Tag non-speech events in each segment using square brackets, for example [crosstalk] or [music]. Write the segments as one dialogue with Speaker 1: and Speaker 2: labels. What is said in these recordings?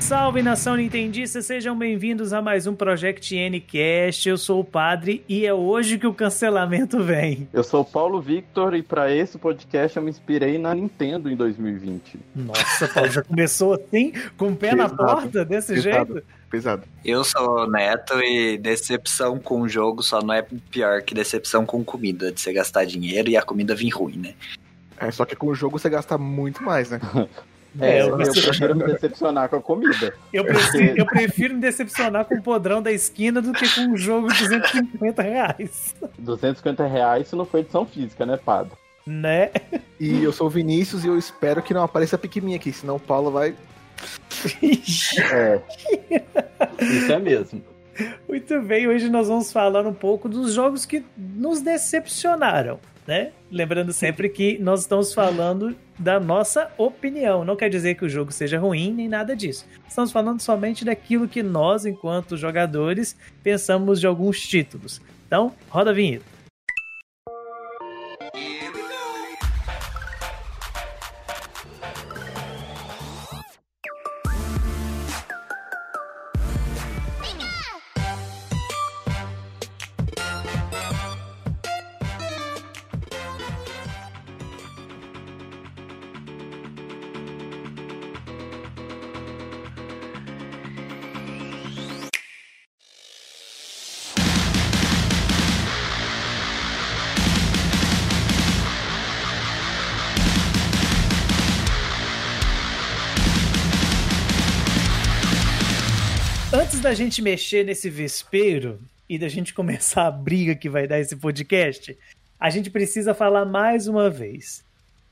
Speaker 1: Salve nação nintendista, sejam bem-vindos a mais um Project Ncast. Eu sou o Padre e é hoje que o cancelamento vem.
Speaker 2: Eu sou o Paulo Victor e para esse podcast eu me inspirei na Nintendo em 2020.
Speaker 1: Nossa, Paulo, já começou assim, com o pé Pesado. na porta, desse Pesado. jeito?
Speaker 3: Pesado. Eu sou o Neto e decepção com o jogo só não é pior que decepção com comida, de você gastar dinheiro e a comida vir ruim, né?
Speaker 4: É, só que com o jogo você gasta muito mais, né? [laughs]
Speaker 2: É, eu, eu prefiro me decepcionar com a comida.
Speaker 1: Eu prefiro, eu prefiro me decepcionar com o podrão da esquina do que com um jogo de 250 reais.
Speaker 2: 250 reais se não for edição física, né, Padre?
Speaker 1: Né?
Speaker 4: E eu sou o Vinícius e eu espero que não apareça pequenininha aqui, senão o Paulo vai.
Speaker 2: É. Isso é mesmo.
Speaker 1: Muito bem, hoje nós vamos falar um pouco dos jogos que nos decepcionaram né? Lembrando sempre que nós estamos falando da nossa opinião. Não quer dizer que o jogo seja ruim nem nada disso. Estamos falando somente daquilo que nós, enquanto jogadores, pensamos de alguns títulos. Então, roda a vinheta. Da gente mexer nesse vespeiro e da gente começar a briga que vai dar esse podcast, a gente precisa falar mais uma vez.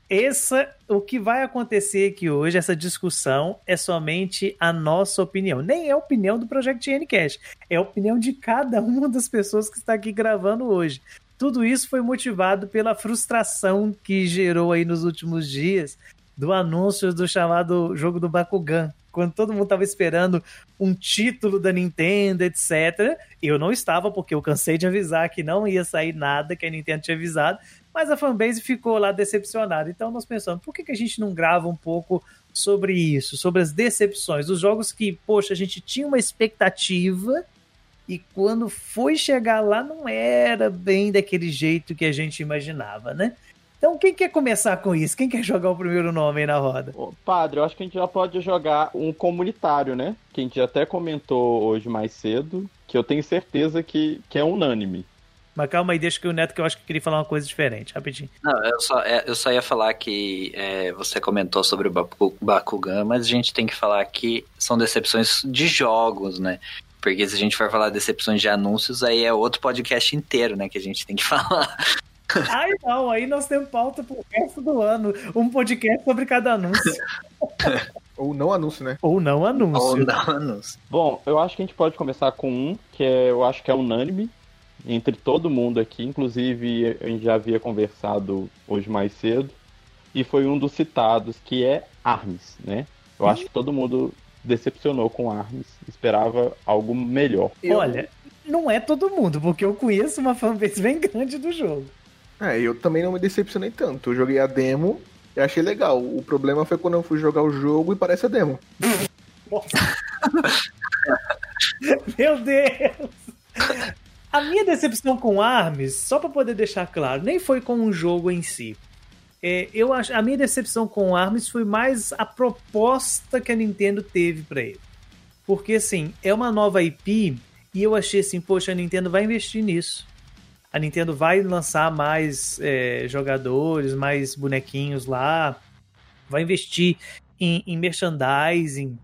Speaker 1: Essa, o que vai acontecer aqui hoje, essa discussão, é somente a nossa opinião. Nem é a opinião do Project Ncast, é a opinião de cada uma das pessoas que está aqui gravando hoje. Tudo isso foi motivado pela frustração que gerou aí nos últimos dias do anúncio do chamado jogo do Bakugan, quando todo mundo estava esperando um título da Nintendo, etc. Eu não estava, porque eu cansei de avisar que não ia sair nada que a Nintendo tinha avisado, mas a fanbase ficou lá decepcionada. Então nós pensamos, por que, que a gente não grava um pouco sobre isso, sobre as decepções, os jogos que, poxa, a gente tinha uma expectativa e quando foi chegar lá não era bem daquele jeito que a gente imaginava, né? Então, quem quer começar com isso? Quem quer jogar o primeiro nome aí na roda?
Speaker 2: Ô, padre, eu acho que a gente já pode jogar um comunitário, né? Que a gente até comentou hoje mais cedo, que eu tenho certeza que, que é unânime.
Speaker 1: Mas calma aí, deixa que o Neto, que eu acho que queria falar uma coisa diferente, rapidinho.
Speaker 3: Não, eu só, é, eu só ia falar que é, você comentou sobre o Bakugan, mas a gente tem que falar que são decepções de jogos, né? Porque se a gente for falar decepções de anúncios, aí é outro podcast inteiro, né, que a gente tem que [laughs] falar. [laughs]
Speaker 1: Ai, não, aí nós temos pauta pro resto do ano. Um podcast sobre cada anúncio. [laughs]
Speaker 4: Ou não anúncio, né?
Speaker 1: Ou não anúncio.
Speaker 3: Ou não anúncio.
Speaker 2: Bom, eu acho que a gente pode começar com um, que é, eu acho que é unânime entre todo mundo aqui. Inclusive, a gente já havia conversado hoje mais cedo. E foi um dos citados, que é Arms, né? Eu acho que todo mundo decepcionou com Arms. Esperava algo melhor.
Speaker 1: Olha, não é todo mundo, porque eu conheço uma fanbase bem grande do jogo.
Speaker 4: É, eu também não me decepcionei tanto. Eu joguei a demo e achei legal. O problema foi quando eu fui jogar o jogo e parece a demo. [laughs]
Speaker 1: Meu Deus! A minha decepção com Arms, só para poder deixar claro, nem foi com o jogo em si. É, eu acho, a minha decepção com Arms foi mais a proposta que a Nintendo teve para ele. Porque assim, é uma nova IP e eu achei assim, poxa, a Nintendo vai investir nisso a Nintendo vai lançar mais é, jogadores, mais bonequinhos lá, vai investir em, em merchandising,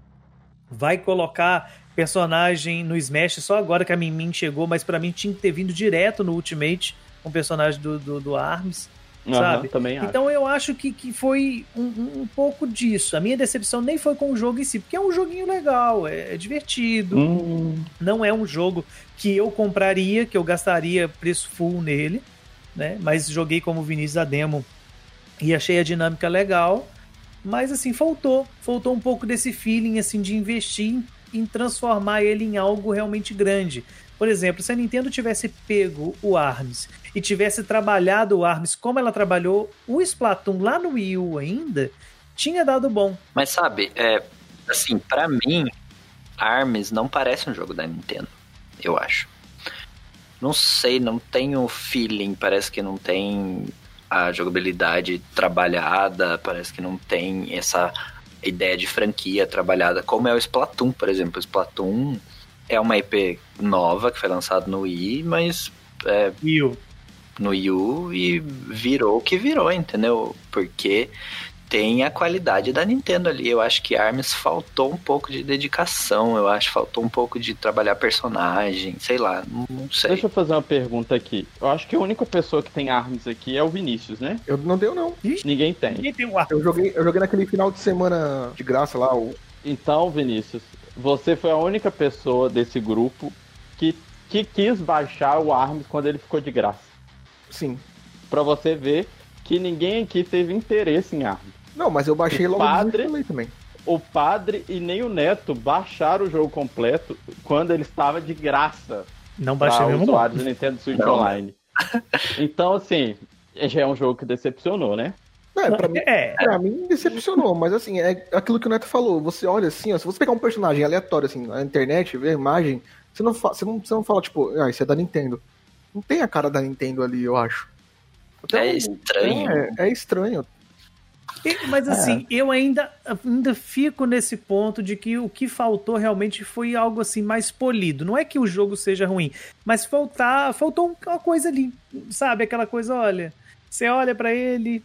Speaker 1: vai colocar personagem no Smash só agora que a Min chegou, mas para mim tinha que ter vindo direto no Ultimate um personagem do, do, do ARMS sabe?
Speaker 2: Também
Speaker 1: acho. Então eu acho que, que foi um, um, pouco disso. A minha decepção nem foi com o jogo em si, porque é um joguinho legal, é, é divertido. Hum. Não é um jogo que eu compraria, que eu gastaria preço full nele, né? Mas joguei como Vinícius a demo e achei a dinâmica legal. Mas assim, faltou. Faltou um pouco desse feeling assim de investir em transformar ele em algo realmente grande. Por exemplo, se a Nintendo tivesse pego o ARMS e tivesse trabalhado o ARMS como ela trabalhou o Splatoon lá no Wii U ainda, tinha dado bom.
Speaker 3: Mas sabe, é, assim, para mim, ARMS não parece um jogo da Nintendo, eu acho. Não sei, não tenho feeling, parece que não tem a jogabilidade trabalhada, parece que não tem essa ideia de franquia trabalhada, como é o Splatoon, por exemplo. O Splatoon é uma IP nova que foi lançado no Wii, mas é,
Speaker 1: Wii U.
Speaker 3: no Wii U e virou o que virou, entendeu? Porque tem a qualidade da Nintendo ali. Eu acho que Arms faltou um pouco de dedicação, eu acho faltou um pouco de trabalhar personagem, sei lá, não, sei.
Speaker 2: Deixa eu fazer uma pergunta aqui. Eu acho que a única pessoa que tem armas aqui é o Vinícius, né?
Speaker 4: Eu não deu, não.
Speaker 2: Ninguém tem.
Speaker 1: Ninguém tem o ARMS.
Speaker 4: Eu joguei, eu joguei naquele final de semana de graça lá, o
Speaker 2: Então, Vinícius, você foi a única pessoa desse grupo que, que quis baixar o ARMS quando ele ficou de graça.
Speaker 4: Sim.
Speaker 2: Pra você ver que ninguém aqui teve interesse em ARMS.
Speaker 4: Não, mas eu baixei
Speaker 2: O
Speaker 4: logo
Speaker 2: padre-
Speaker 4: no falei também.
Speaker 2: O padre e nem o neto baixaram o jogo completo quando ele estava de graça
Speaker 1: Não baixei mesmo, não.
Speaker 2: Nintendo Switch
Speaker 3: Não.
Speaker 2: Online. [laughs] Então, assim, já é um jogo que decepcionou, né?
Speaker 4: É, pra mim,
Speaker 1: É,
Speaker 4: pra mim decepcionou, mas assim, é aquilo que o Neto falou. Você olha assim, ó, se você pegar um personagem aleatório assim na internet, ver a imagem, você não, fa- você não, você não fala, tipo, ah, isso é da Nintendo. Não tem a cara da Nintendo ali, eu acho. Até
Speaker 3: É
Speaker 4: o-
Speaker 3: estranho.
Speaker 4: É, é estranho.
Speaker 1: E- Mas assim, eu ainda, ainda fico nesse ponto de que o que faltou realmente foi algo assim mais polido. Não é que o jogo seja ruim, mas faltar, faltou um- uma coisa ali, sabe? Aquela coisa, olha, você olha pra ele,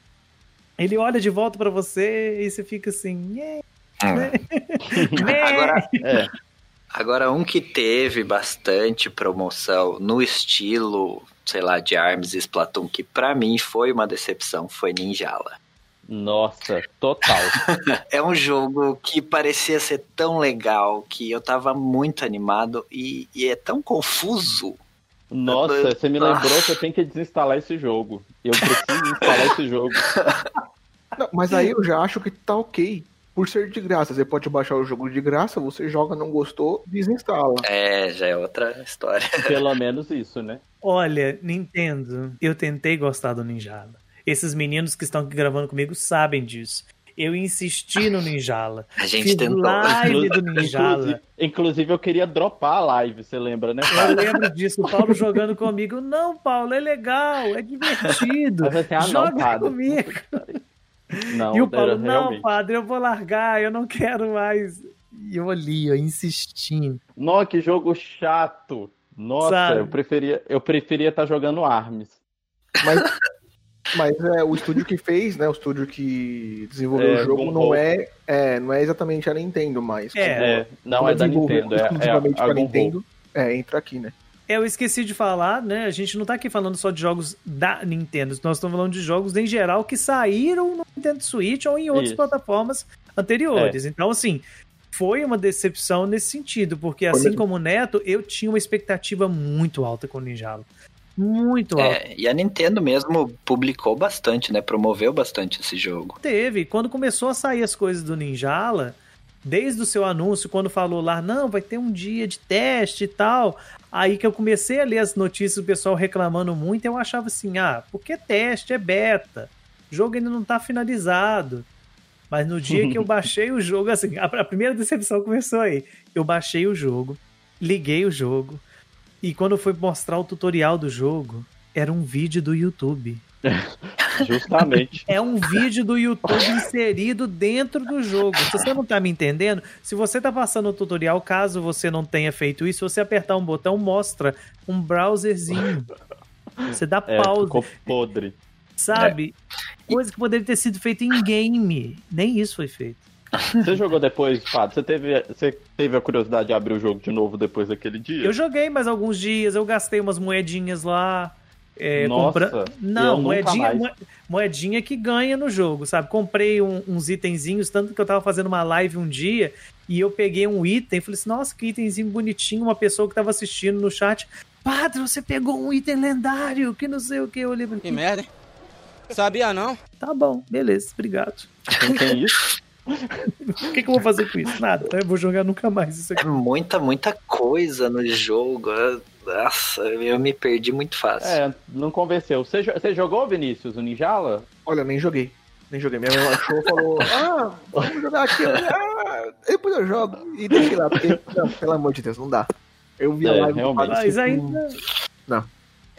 Speaker 1: ele olha de volta pra você e você fica assim, "Nhê, nhê". [laughs]
Speaker 3: Agora,
Speaker 2: É.
Speaker 3: Agora, um que teve bastante promoção no estilo, sei lá, de Arms e Splatoon, que pra mim foi uma decepção, foi Ninjala.
Speaker 2: Nossa, total. [laughs]
Speaker 3: É um jogo que parecia ser tão legal, que eu tava muito animado e, e é tão confuso.
Speaker 2: Nossa, você me lembrou que eu tenho que desinstalar esse jogo. Eu preciso instalar esse jogo. [laughs]
Speaker 4: Não, mas aí eu já acho que tá ok. Por ser de graça, você pode baixar o jogo de graça, você joga, não gostou, desinstala.
Speaker 3: É, já é outra história. [laughs]
Speaker 2: Pelo menos isso, né?
Speaker 1: Olha, Nintendo, eu tentei gostar do Ninjala. Esses meninos que estão aqui gravando comigo sabem disso. Eu insisti no Ninjala.
Speaker 3: A gente
Speaker 1: Fiz
Speaker 3: tentou.
Speaker 1: live do
Speaker 2: Inclusive,
Speaker 1: Ninjala.
Speaker 2: inclusive, eu queria dropar a live, você lembra, né?
Speaker 1: Eu lembro disso, o Paulo jogando comigo. Não, Paulo, é legal, é divertido.
Speaker 2: Você, ah, não,
Speaker 1: Joga
Speaker 2: padre.
Speaker 1: comigo.
Speaker 2: Não,
Speaker 1: e o Paulo,
Speaker 2: era
Speaker 1: não,
Speaker 2: realmente.
Speaker 1: padre, eu vou largar, eu não quero mais. E eu ali, eu insistindo.
Speaker 2: Nossa, que jogo chato. Nossa,
Speaker 1: Sabe?
Speaker 2: eu preferia eu preferia estar jogando Arms.
Speaker 4: Mas, mas é, o estúdio que fez, né? O estúdio que desenvolveu
Speaker 2: É,
Speaker 4: o jogo não é, é, não é exatamente a Nintendo mais.
Speaker 1: É.
Speaker 2: É, não
Speaker 4: Como
Speaker 2: é da Nintendo, é, é a,
Speaker 4: exclusivamente. Nintendo. É, entra aqui, né?
Speaker 1: É, eu esqueci de falar, né? A gente não tá aqui falando só de jogos da Nintendo, nós estamos falando de jogos em geral que saíram no Nintendo Switch ou em outras
Speaker 2: Isso.
Speaker 1: plataformas anteriores. Então, assim, foi uma decepção nesse sentido, porque
Speaker 4: Foi
Speaker 1: assim
Speaker 4: mesmo.
Speaker 1: como o Neto, eu tinha uma expectativa muito alta com o Ninjala. Muito alta.
Speaker 3: É, e a Nintendo mesmo publicou bastante, né? Promoveu bastante esse jogo.
Speaker 1: Teve. Quando começou a sair as coisas do Ninjala, desde o seu anúncio, quando falou lá, não, vai ter um dia de teste e tal. Aí que eu comecei a ler as notícias do pessoal reclamando muito, eu achava assim, ah, porque teste é beta. O jogo ainda não tá finalizado. Mas no dia que eu [laughs] baixei o jogo, assim, a, a primeira decepção começou aí. Eu baixei o jogo, liguei o jogo, e quando foi mostrar o tutorial do jogo, era um vídeo do YouTube. [laughs]
Speaker 2: Justamente.
Speaker 1: É um vídeo do YouTube inserido dentro do jogo. Se você não tá me entendendo, se você tá passando o tutorial, caso você não tenha feito isso, você apertar um botão, mostra um browserzinho. Você dá
Speaker 2: É,
Speaker 1: pause,
Speaker 2: ficou podre.
Speaker 1: sabe? Coisa que poderia ter sido feita em game. Nem isso foi feito.
Speaker 2: Você jogou depois, Fábio? Você teve, você teve a curiosidade de abrir o jogo de novo depois daquele dia?
Speaker 1: Eu joguei mais alguns dias, eu gastei umas moedinhas lá. É,
Speaker 2: Nossa,
Speaker 1: compra- Não, moedinha, moedinha que ganha no jogo, sabe? Comprei um- uns itenzinhos, tanto que eu tava fazendo uma live um dia e eu peguei um item e falei assim: nossa, que itemzinho bonitinho. Uma pessoa que tava assistindo no chat, Padre, você pegou um item lendário, que não sei o que. Eu olhei
Speaker 5: Que merda, hein? Sabia não?
Speaker 1: Tá bom, beleza, obrigado.
Speaker 2: Quem tem isso? [laughs] [laughs]
Speaker 1: O que, que eu vou fazer com isso? Nada. Eu vou jogar nunca mais isso aqui.
Speaker 3: É muita, muita coisa no jogo. Nossa, eu me perdi muito fácil.
Speaker 2: É, não convenceu. Você, você jogou, Vinícius, o Ninjala?
Speaker 4: Olha, nem joguei. Nem joguei. Minha mãe achou falou: Ah, vamos jogar aqui. Ah, depois eu jogo. E deixei lá, porque, não, pelo amor de Deus, não dá. Eu vi a
Speaker 2: É,
Speaker 4: live
Speaker 2: realmente.
Speaker 4: Padre
Speaker 1: Mas
Speaker 4: Chico,
Speaker 1: ainda.
Speaker 4: Não.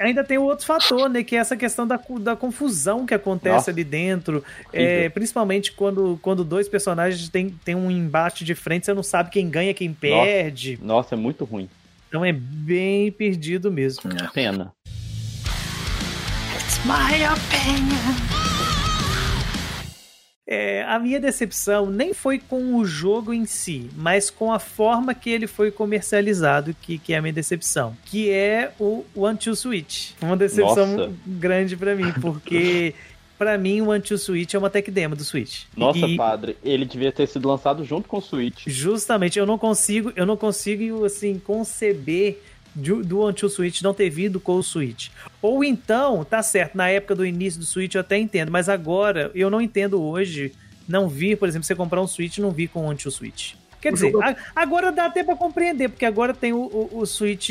Speaker 1: Ainda tem o outro fator, né? Que é essa questão da, da confusão que acontece
Speaker 2: Nossa.
Speaker 1: ali dentro. É, principalmente quando, quando dois personagens têm tem um embate de frente, você não sabe quem ganha, quem perde.
Speaker 2: Nossa, é muito ruim.
Speaker 1: Então é bem perdido mesmo.
Speaker 2: Pena.
Speaker 3: It's my opinion.
Speaker 1: É, a minha decepção nem foi com o jogo em si, mas com a forma que ele foi comercializado, que, que é a minha decepção. Que é o One Two Switch. Uma decepção
Speaker 2: Nossa.
Speaker 1: grande pra mim, porque [laughs] pra mim o Two Switch é uma tech demo do Switch.
Speaker 2: Nossa,
Speaker 1: E-
Speaker 2: padre, ele devia ter sido lançado junto com o Switch.
Speaker 1: Justamente, eu não consigo, eu não consigo assim conceber do One Two Switch não ter vindo com o Switch. Ou então, tá certo, na época do início do Switch eu até entendo, mas agora eu não entendo hoje não vir, por exemplo, você comprar um Switch e não vir com o Two Switch. Quer dizer,
Speaker 4: jogo-
Speaker 1: agora dá até pra compreender, porque agora tem o, o, o Switch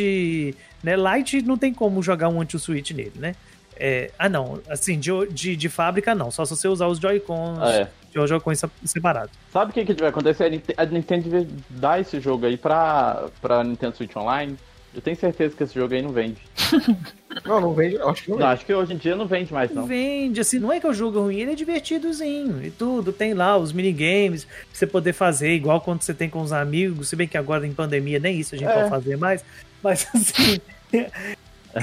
Speaker 1: né, Lite, não tem como jogar um Two Switch nele, né? É, ah, não, assim, de, de, de fábrica não, só se você usar os Joy-Cons,
Speaker 2: Ah, é.
Speaker 1: os Joy-Cons separados.
Speaker 2: Sabe o que, que vai acontecer? A Nint- A Nintendo devia dar esse jogo aí pra, pra Nintendo Switch Online. Eu tenho certeza que esse jogo aí não vende. [laughs]
Speaker 4: Não, não vende. Acho que não
Speaker 2: Não,
Speaker 4: vende.
Speaker 2: acho que hoje em dia não vende mais, não.
Speaker 1: Vende, assim, não é que o jogo é ruim, ele é divertidozinho e tudo. Tem lá os minigames pra você poder fazer, igual quando você tem com os amigos, se bem que agora em pandemia nem isso a gente
Speaker 2: É.
Speaker 1: pode fazer mais. Mas [laughs] assim,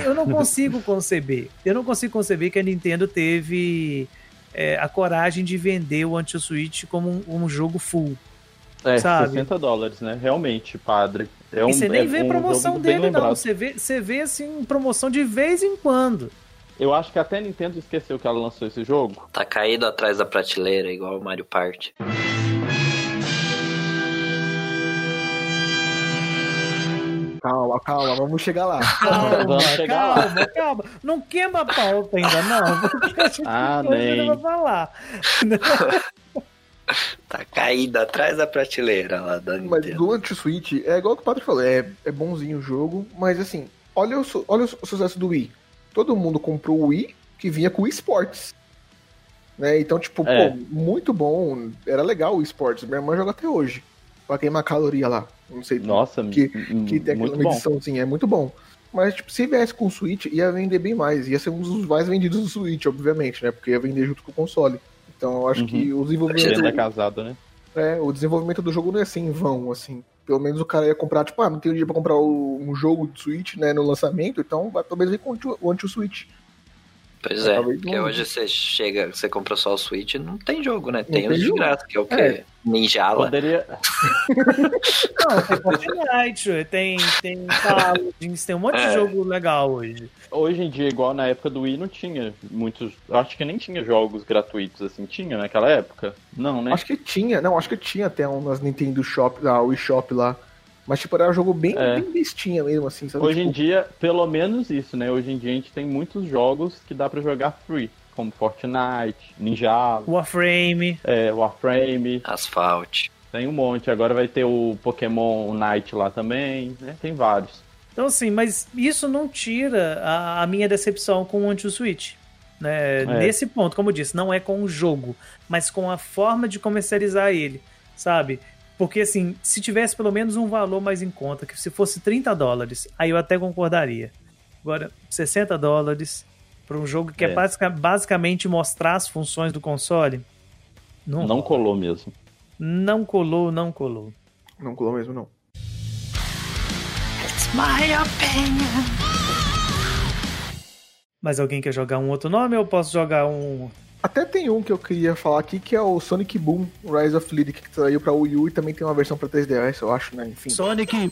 Speaker 1: eu não consigo conceber. Eu não consigo conceber que a Nintendo teve é, a coragem de vender o Anti-Switch como um, um jogo full.
Speaker 2: É,
Speaker 1: Sabe?
Speaker 2: 60 dólares, né? Realmente, padre. É um,
Speaker 1: e você nem
Speaker 2: é
Speaker 1: vê
Speaker 2: um
Speaker 1: promoção dele, não. Você vê, você vê assim, promoção de vez em quando.
Speaker 2: Eu acho que até a Nintendo esqueceu que ela lançou esse jogo.
Speaker 3: Tá caído atrás da prateleira, igual o Mario Party.
Speaker 4: Calma, calma, vamos chegar lá. [laughs]
Speaker 1: Calma,
Speaker 2: Vamos chegar lá.
Speaker 1: calma, calma. Não queima a pauta ainda, não. [laughs]
Speaker 2: Ah, nem.
Speaker 1: falar. [laughs] [laughs]
Speaker 3: Tá caído atrás da prateleira lá da
Speaker 4: Mas
Speaker 3: Nintendo.
Speaker 4: do anti-Switch, é igual que o Padre falou, é, é bonzinho o jogo, mas assim, olha o, olha o su- sucesso do Wii. Todo mundo comprou o Wii que vinha com o eSports. Né? Então, tipo,
Speaker 2: É.
Speaker 4: pô, muito bom. Era legal o eSports. Minha irmã joga até hoje. Pra queimar caloria lá. Não sei
Speaker 2: Nossa,
Speaker 4: que, que tem aquela mediçãozinha, é muito bom. Mas, tipo, se viesse com o Switch, ia vender bem mais. Ia ser um dos mais vendidos do Switch, obviamente, né? Porque ia vender junto com o console. Então, eu acho
Speaker 2: Uhum.
Speaker 4: que o desenvolvimento,
Speaker 2: Ele é casado, né?
Speaker 4: é, o desenvolvimento do jogo não ia ser em vão, assim. Pelo menos o cara ia comprar, tipo, ah, não tenho dinheiro pra comprar o- um jogo de Switch, né, no lançamento, então vai pelo menos vir com o anti-Switch.
Speaker 3: Pois
Speaker 4: É,
Speaker 3: é, porque hoje você chega, você compra só o Switch, não tem jogo, né? Tem
Speaker 4: tem
Speaker 3: os de graça, que é o que?
Speaker 4: É.
Speaker 3: Ninjala.
Speaker 2: Poderia. [laughs]
Speaker 1: Não, tem Fortnite, tem, tem Paladins, tem um monte de
Speaker 3: É.
Speaker 1: jogo legal hoje.
Speaker 2: Hoje em dia, igual na época do Wii, não tinha muitos. Acho que nem tinha jogos gratuitos assim. Tinha naquela época? Não, né?
Speaker 4: Acho que tinha, não, acho que tinha até um nas Nintendo Shop, lá, o eShop lá. Mas, tipo, era um jogo bem,
Speaker 2: É.
Speaker 4: bem bestinha mesmo, assim, sabe?
Speaker 2: Hoje em
Speaker 4: Tipo,
Speaker 2: dia, pelo menos isso, né? Hoje em dia a gente tem muitos jogos que dá pra jogar free, como Fortnite, Ninja,
Speaker 1: Warframe.
Speaker 2: é, Warframe,
Speaker 3: Asphalt.
Speaker 2: tem um monte. Agora vai ter o Pokémon Night lá também, né? Tem vários.
Speaker 1: Então, assim, mas isso não tira a, a minha decepção com o Anti-Switch. Né? Nesse ponto, como eu disse, não é com o jogo, mas com a forma de comercializar ele, sabe? Porque, assim, se tivesse pelo menos um valor mais em conta, que se fosse 30 dólares, aí eu até concordaria. Agora, 60 dólares para um jogo que é,
Speaker 2: É.
Speaker 1: basica- basicamente mostrar as funções do console, não,
Speaker 2: Não colou mesmo.
Speaker 1: não colou, não colou.
Speaker 4: Não colou mesmo, não.
Speaker 3: It's my opinion.
Speaker 1: Mas alguém quer jogar um outro nome ou eu posso jogar um
Speaker 4: Até tem um que eu queria falar aqui, que é o Sonic Boom Rise of Lyric, que saiu pra Wii U e também tem uma versão pra 3DS, eu acho, né? Enfim.
Speaker 1: Sonic?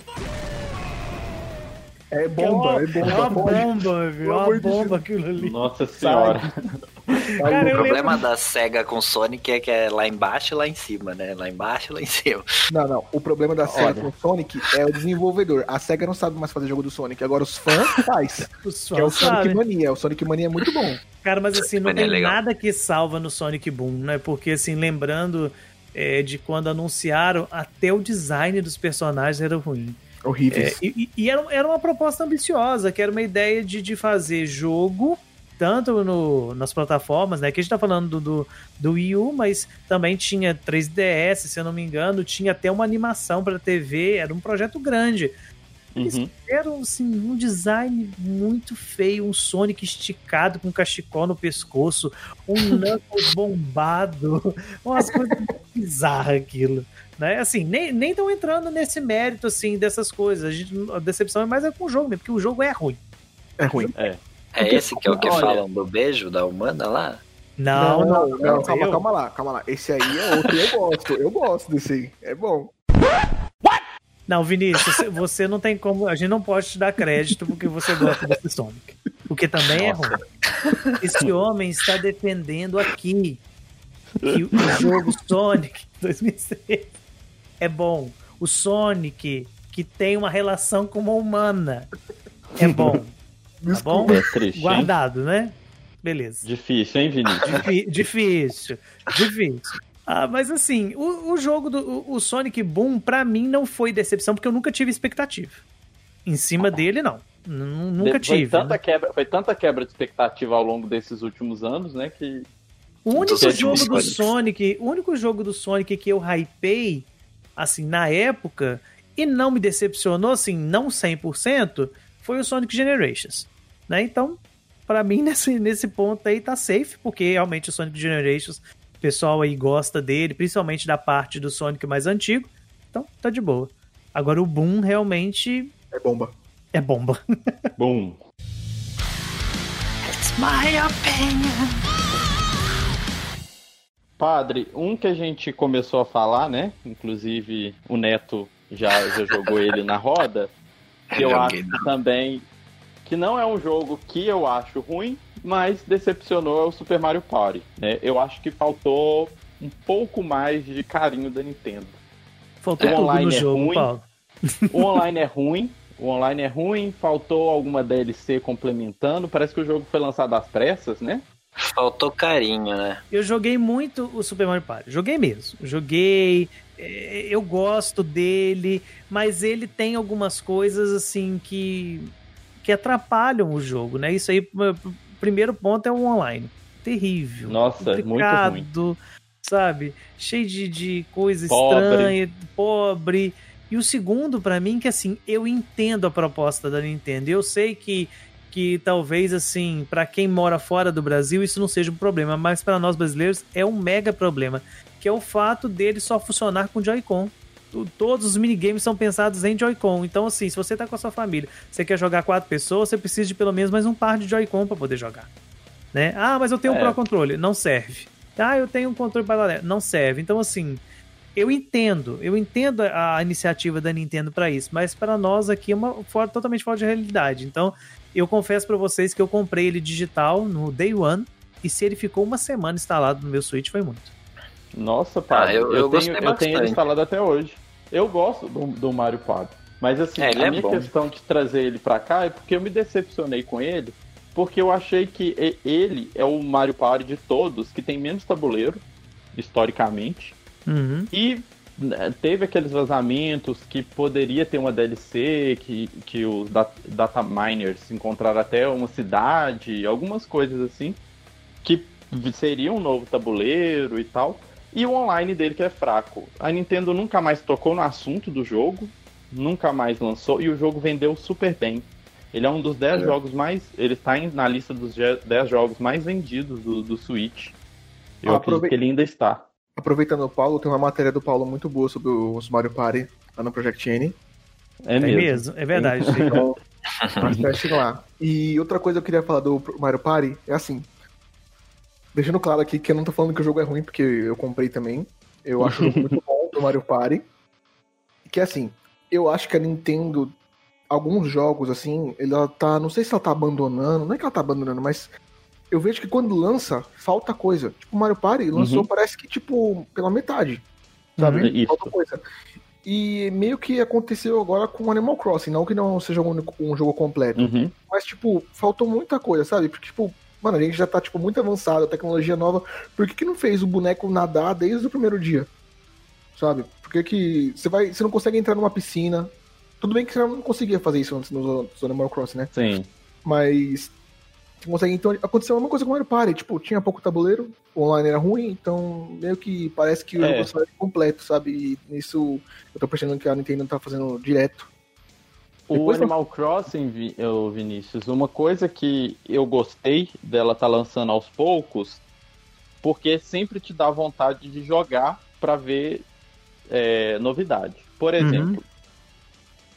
Speaker 4: É bomba, é
Speaker 1: É uma
Speaker 4: bomba. pode.
Speaker 1: bomba, viu? É uma bomba aquilo ali.
Speaker 2: Nossa senhora.
Speaker 1: Cara,
Speaker 3: O problema
Speaker 1: lembro-
Speaker 3: da SEGA com Sonic é que é lá embaixo e lá em cima, né? Lá embaixo e lá em cima.
Speaker 4: Não, não. O problema da SEGA
Speaker 2: Olha.
Speaker 4: com Sonic é o desenvolvedor. A SEGA não sabe mais fazer jogo do Sonic. Agora os fãs faz.
Speaker 1: Os
Speaker 4: é o Sonic. Mania. O Sonic Mania é muito bom.
Speaker 1: Cara, mas assim, não
Speaker 3: é
Speaker 1: tem
Speaker 3: legal.
Speaker 1: nada que salva no Sonic Boom, né? Porque, assim, lembrando é, de quando anunciaram, até o design dos personagens era ruim.
Speaker 4: Horríveis.
Speaker 1: É, e e era, era uma proposta ambiciosa, que era uma ideia de, de fazer jogo, tanto no, nas plataformas, né? Que a gente tá falando do, do, do Wii U, mas também tinha 3DS, se eu não me engano, tinha até uma animação para TV, era um projeto grande. Eles
Speaker 2: Uhum.
Speaker 1: fizeram assim, um design muito feio, um Sonic esticado com cachecol no pescoço, um [laughs] Knuckles bombado, umas coisas bizarras aquilo. Né? Assim, nem, nem estão entrando nesse mérito assim dessas coisas. A, gente, a decepção é mais é com o jogo mesmo, porque o jogo é ruim.
Speaker 4: É ruim.
Speaker 3: É esse que é o que
Speaker 2: Olha-
Speaker 3: falam do beijo da humana lá?
Speaker 1: Não, não,
Speaker 4: não, não, calma, calma lá, calma lá. Esse aí é outro, eu gosto, eu gosto desse aí. É bom.
Speaker 1: Não, Vinícius, você, não tem como. A gente não pode te dar crédito porque você gosta desse Sonic. Porque também é ruim. Esse homem está defendendo aqui que o jogo Sonic 2006 é bom. O Sonic que tem uma relação com uma humana é bom. Tá bom?
Speaker 2: É triste, hein?
Speaker 1: Guardado, né? Beleza.
Speaker 2: Difícil, hein, Vinícius?
Speaker 1: Difí- difícil, difícil. Ah, mas assim, o, o jogo do o, o Sonic Boom, pra mim, não foi decepção, porque eu nunca tive expectativa. Em cima dele, não. N- Nunca
Speaker 2: foi
Speaker 1: tive.
Speaker 2: Tanta
Speaker 1: né?
Speaker 2: quebra, foi tanta quebra de expectativa ao longo desses últimos anos, né? Que
Speaker 1: O único
Speaker 3: Dos
Speaker 1: jogo do
Speaker 3: Sonics.
Speaker 1: Sonic, o único jogo do Sonic que eu hypei, assim, na época, e não me decepcionou, assim, não 100%, foi o Sonic Generations. Né? Então, pra mim, [laughs] nesse, nesse ponto aí tá safe, porque realmente o Sonic Generations, pessoal aí gosta dele, principalmente da parte do Sonic mais antigo. Então, tá de boa. Agora o Boom realmente
Speaker 4: É bomba.
Speaker 1: é bomba. [laughs]
Speaker 2: Boom. Padre, um que a gente começou a falar, né? Inclusive o Neto já, já jogou ele na roda. Que eu
Speaker 3: Joguei,
Speaker 2: acho também que não é um jogo que eu acho ruim, mas decepcionou é o Super Mario Party. Né? Eu acho que faltou um pouco mais de carinho da Nintendo.
Speaker 1: Faltou
Speaker 2: O
Speaker 1: tudo no
Speaker 2: online é
Speaker 1: jogo,
Speaker 2: ruim.
Speaker 1: Paulo.
Speaker 2: O online é ruim, o online é ruim, faltou alguma DLC complementando. Parece que o jogo foi lançado às pressas, né?
Speaker 3: Faltou carinho, né?
Speaker 1: Eu joguei muito o Super Mario Party. Joguei mesmo. Joguei. é, Eu gosto dele, mas ele tem algumas coisas assim que que atrapalham o jogo, né? Isso aí, primeiro ponto é o online. Terrível.
Speaker 2: Nossa, muito
Speaker 1: complicado, sabe? Cheio de, de coisa
Speaker 2: Pobre.
Speaker 1: estranha, pobre. E o segundo, pra mim, que assim, eu entendo a proposta da Nintendo. Eu sei que que talvez assim, pra quem mora fora do Brasil, isso não seja um problema, mas pra nós brasileiros é um mega problema, que é o fato dele só funcionar com Joy-Con. Todos os minigames são pensados em Joy-Con. Então, assim, se você tá com a sua família, você quer jogar quatro pessoas, você precisa de pelo menos mais um par de Joy-Con pra poder jogar. Né? Ah, mas eu tenho um
Speaker 2: É.
Speaker 1: Pro Controle. Não serve. Ah, eu tenho um controle paralelo. Não serve. Então, assim, eu entendo. Eu entendo a iniciativa da Nintendo pra isso, mas para nós aqui é uma fora, totalmente fora de realidade. Então, eu confesso pra vocês que eu comprei ele digital no Day One, e se ele ficou uma semana instalado no meu Switch, foi muito.
Speaker 2: Nossa, Padre,
Speaker 3: Ah, eu-
Speaker 2: eu,
Speaker 3: eu
Speaker 2: tenho, eu tenho ele instalado até hoje. Eu gosto do, do Mario Party. Mas assim,
Speaker 3: É,
Speaker 2: a
Speaker 3: é
Speaker 2: minha
Speaker 3: bom.
Speaker 2: questão de trazer ele pra cá é porque eu me decepcionei com ele, porque eu achei que ele é o Mario Party de todos que tem menos tabuleiro, historicamente.
Speaker 1: Uhum.
Speaker 2: E né, teve aqueles vazamentos que poderia ter uma DLC, que, que os da- data miners encontraram até uma cidade, algumas coisas assim, que seria um novo tabuleiro e tal. E o online dele que é fraco. A Nintendo nunca mais tocou no assunto do jogo, nunca mais lançou, e o jogo vendeu super bem. Ele é um dos 10
Speaker 4: É.
Speaker 2: jogos mais. Ele tá em- na lista dos 10 jogos mais vendidos do, do Switch. Eu
Speaker 4: Ah,
Speaker 2: acredito
Speaker 4: aprove-
Speaker 2: que ele ainda está.
Speaker 4: Aproveitando o Paulo, tem uma matéria do Paulo muito boa sobre os Mario Party lá no Project N.
Speaker 2: É
Speaker 1: É
Speaker 2: mesmo.
Speaker 1: mesmo, é verdade.
Speaker 4: Então, [laughs] lá. E outra coisa que eu queria falar do Mario Party é assim. Deixando claro aqui que eu não tô falando que o jogo é ruim, porque eu comprei também. Eu acho o jogo [laughs] muito bom do Mario Party. Que é assim, eu acho que a Nintendo, alguns jogos, assim, ela tá. Não sei se ela tá abandonando, não é que ela tá abandonando, mas eu vejo que quando lança, falta coisa. Tipo, o Mario Party lançou,
Speaker 2: Uhum.
Speaker 4: parece que, tipo, pela metade. Sabe?
Speaker 2: Uhum, isso.
Speaker 4: Falta coisa. E meio que aconteceu agora com Animal Crossing, não que não seja um, um jogo completo.
Speaker 2: Uhum.
Speaker 4: Mas, tipo, faltou muita coisa, sabe? Porque, tipo, mano, a gente já tá, tipo, muito avançado, tecnologia nova. Por que, que não fez o boneco nadar desde o primeiro dia? sabe? Por que que você vai, você não consegue entrar numa piscina? Tudo bem que você não conseguia fazer isso antes no, no Animal Crossing, né?
Speaker 2: Sim.
Speaker 4: Mas você consegue, então aconteceu a mesma coisa com o Mario Party, tipo, tinha pouco tabuleiro, o online era ruim, então meio que parece que o
Speaker 2: É.
Speaker 4: jogo saiu completo, sabe? E nisso eu tô percebendo que a Nintendo tá fazendo direto.
Speaker 2: O Animal Crossing, Vi- ô, Vinícius, uma coisa que eu gostei dela tá lançando aos poucos, porque sempre te dá vontade de jogar pra ver é, novidade. Por exemplo,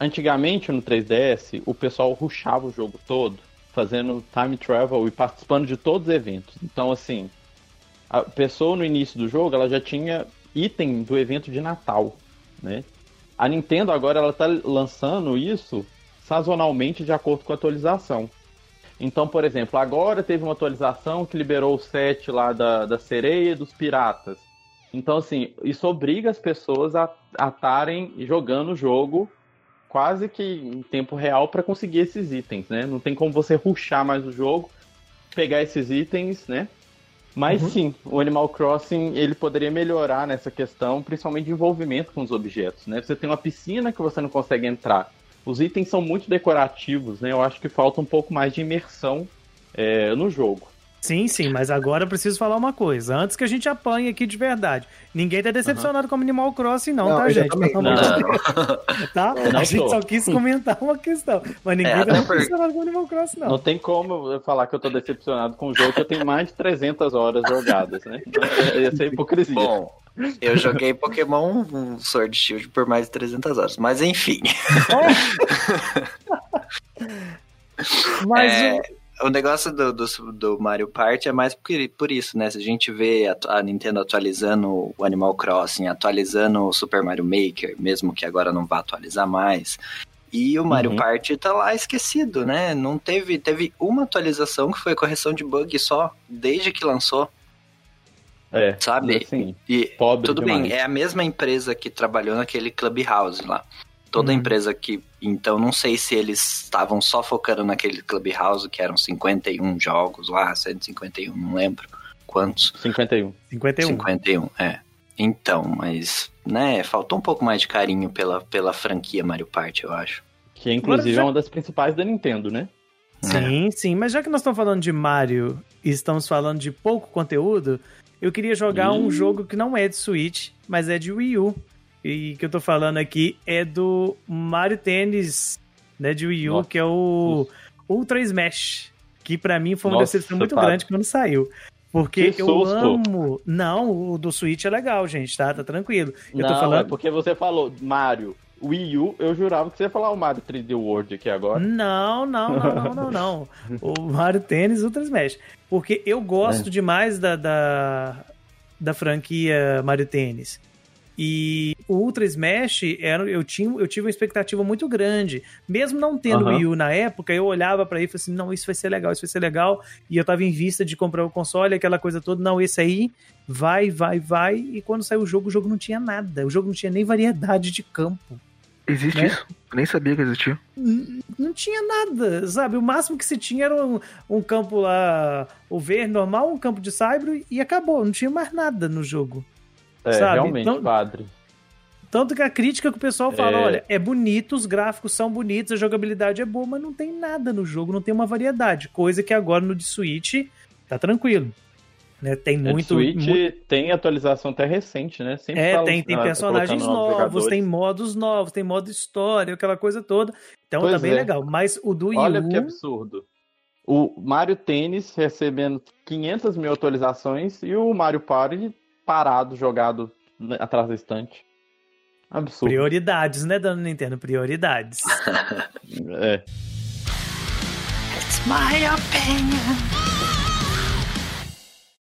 Speaker 2: antigamente no 3DS, o pessoal rushava o jogo todo, fazendo time travel e participando de todos os eventos. Então, assim, a pessoa no início do jogo, ela já tinha item do evento de Natal, né? A Nintendo agora ela tá lançando isso sazonalmente de acordo com a atualização. Então, por exemplo, agora teve uma atualização que liberou o set lá da, da sereia dos piratas. Então, assim, isso obriga as pessoas a estarem jogando o jogo quase que em tempo real para conseguir esses itens, né? Não tem como você ruxar mais o jogo, pegar esses itens, né? Mas
Speaker 4: Uhum.
Speaker 2: sim, o Animal Crossing ele poderia melhorar nessa questão, principalmente de envolvimento com os objetos, né? Você tem uma piscina que você não consegue entrar. Os itens são muito decorativos, né? Eu acho que falta um pouco mais de imersão é, no jogo.
Speaker 1: Sim, sim, mas agora eu preciso falar uma coisa. Antes que a gente apanhe aqui de verdade. Ninguém tá decepcionado com o Animal Crossing, não,
Speaker 4: Não,
Speaker 1: tá, gente?
Speaker 3: Não. [laughs]
Speaker 1: Tá?
Speaker 2: Não
Speaker 1: a gente
Speaker 2: tô.
Speaker 1: só quis comentar uma questão. Mas ninguém
Speaker 3: É,
Speaker 1: tá decepcionado com o Animal Crossing, não.
Speaker 2: Não tem como eu falar que eu tô decepcionado com o jogo, que eu tenho mais de 300 horas jogadas, né? Ia ser hipocrisia.
Speaker 3: Bom, eu joguei Pokémon Sword Shield por mais de 300 horas. Mas enfim. [laughs]
Speaker 1: Mas
Speaker 3: É,
Speaker 1: o-
Speaker 3: negócio do, do, do Mario Party é mais por, por isso, né? Se a gente vê a, a Nintendo atualizando o Animal Crossing, atualizando o Super Mario Maker, mesmo que agora não vá atualizar mais. E o Mario
Speaker 2: Uhum.
Speaker 3: Party tá lá esquecido, né? Não teve, teve uma atualização que foi correção de bug só, desde que lançou,
Speaker 2: É,
Speaker 3: sabe?
Speaker 2: assim,
Speaker 3: E
Speaker 2: pobre
Speaker 3: tudo
Speaker 2: demais.
Speaker 3: bem, é a mesma empresa que trabalhou naquele Clubhouse lá. Toda
Speaker 1: Uhum.
Speaker 3: empresa que. Então, não sei se eles estavam só focando naquele Clubhouse, que eram 51 jogos lá, 151, não lembro quantos.
Speaker 2: 51.
Speaker 1: 51.
Speaker 3: 51, é. Então, mas, né, faltou um pouco mais de carinho pela, pela franquia Mario Party, eu acho.
Speaker 2: Que inclusive
Speaker 1: já-
Speaker 2: é uma das principais da Nintendo, né?
Speaker 1: Sim, sim. Mas já que nós estamos falando de Mario e estamos falando de pouco conteúdo, eu queria jogar um jogo que não é de Switch, mas é de Wii U. E que eu tô falando aqui é do Mario Tennis, né, de Wii U,
Speaker 2: Nossa.
Speaker 1: que é o Ultra Smash. Que pra mim foi uma
Speaker 2: Nossa,
Speaker 1: decepção muito grande quando saiu. Porque
Speaker 2: Que
Speaker 1: eu amo. Não, o do Switch é legal, gente, tá? Tá tranquilo. Eu
Speaker 2: não,
Speaker 1: tô
Speaker 2: é
Speaker 1: falando.
Speaker 2: porque você falou Mario, Wii U, eu jurava que você ia falar o Mario 3D World aqui agora.
Speaker 1: Não, não, não, não, não, não. [laughs] O Mario Tênis Ultra Smash. Porque eu gosto
Speaker 2: É.
Speaker 1: demais da, da, da franquia Mario Tênis. E o Ultra Smash, era, eu, tinha, eu tive uma expectativa muito grande. Mesmo não tendo
Speaker 2: Aham.
Speaker 1: Wii U na época, eu olhava pra ele e falei assim: não, isso vai ser legal, isso vai ser legal. E eu tava em vista de comprar o console, aquela coisa toda. Não, esse aí vai, vai, vai. E quando saiu o jogo, o jogo não tinha nada. O jogo não tinha nem variedade de campo.
Speaker 4: Existe
Speaker 1: Né?
Speaker 4: isso? Nem sabia que existia.
Speaker 1: N- não tinha nada, sabe? O máximo que se tinha era um, um campo lá, o verde normal, um campo de saibro e acabou. Não tinha mais nada no jogo.
Speaker 2: É,
Speaker 1: sabe?
Speaker 2: realmente,
Speaker 1: Então-
Speaker 2: padre.
Speaker 1: Tanto que a crítica que o pessoal fala,
Speaker 2: É.
Speaker 1: olha, é bonito, os gráficos são bonitos, a jogabilidade é boa, mas não tem nada no jogo, não tem uma variedade. Coisa que agora no de Switch tá tranquilo. Né? Tem
Speaker 2: de
Speaker 1: muito,
Speaker 2: Switch
Speaker 1: muito
Speaker 2: tem atualização até recente, né? Sempre
Speaker 1: É,
Speaker 2: tá
Speaker 1: tem, tem
Speaker 2: ah,
Speaker 1: personagens novos, tem modos novos, tem modo história, aquela coisa toda. Então
Speaker 2: Pois
Speaker 1: tá bem
Speaker 2: é.
Speaker 1: legal. Mas o do
Speaker 2: Olha
Speaker 1: U,
Speaker 2: que absurdo. O Mario Tênis recebendo 500 mil atualizações e o Mario Party parado, jogado né, atrás da estante. Absurdo.
Speaker 1: prioridades, né, dona Nintendo? Prioridades. [laughs]
Speaker 2: É.
Speaker 3: It's my opinion.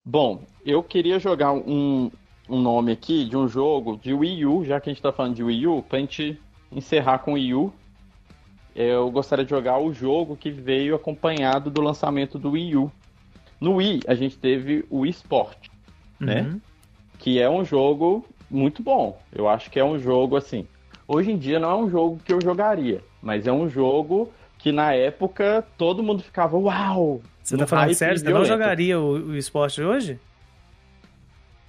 Speaker 2: Bom, eu queria jogar um, um nome aqui de um jogo de Wii U, já que a gente tá falando de Wii U, pra gente encerrar com Wii U. Eu gostaria de jogar o jogo que veio acompanhado do lançamento do Wii U. No Wii, a gente teve o Wii Sport, né?
Speaker 1: Uhum.
Speaker 2: que é um jogo muito bom. Eu acho que é um jogo assim. Hoje em dia não é um jogo que eu jogaria, mas é um jogo que na época todo mundo ficava uau.
Speaker 1: Você tá falando sério? Você não jogaria o, o esporte hoje?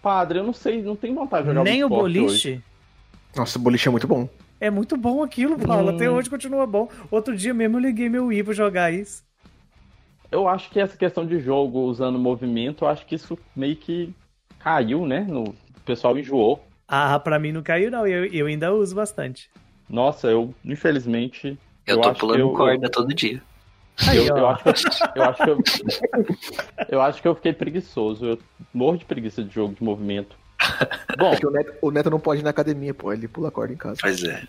Speaker 2: Padre, eu não sei, não tenho vontade de jogar
Speaker 1: Nem o
Speaker 2: esporte
Speaker 1: boliche?
Speaker 2: hoje.
Speaker 4: Nossa, o boliche é muito bom.
Speaker 1: É muito bom aquilo, Paulo.
Speaker 2: Hum.
Speaker 1: Até hoje continua bom. Outro dia mesmo eu liguei meu Wii pra jogar isso.
Speaker 2: Eu acho que essa questão de jogo usando movimento, eu acho que isso meio que caiu, né? No... O pessoal enjoou.
Speaker 1: Ah, pra mim não caiu, não. Eu, eu ainda uso bastante.
Speaker 2: Nossa, eu, infelizmente.
Speaker 3: Eu, tô
Speaker 2: acho
Speaker 3: pulando
Speaker 2: que eu,
Speaker 3: corda todo dia.
Speaker 1: Aí,
Speaker 2: eu,
Speaker 1: ó.
Speaker 2: eu acho que eu, eu acho que eu, [laughs] eu acho que eu fiquei preguiçoso. Eu morro de preguiça de jogo de movimento. [laughs] Bom,
Speaker 4: Porque o Neto, o Neto não pode ir na academia, pô. Ele pula corda em casa.
Speaker 3: Pois é.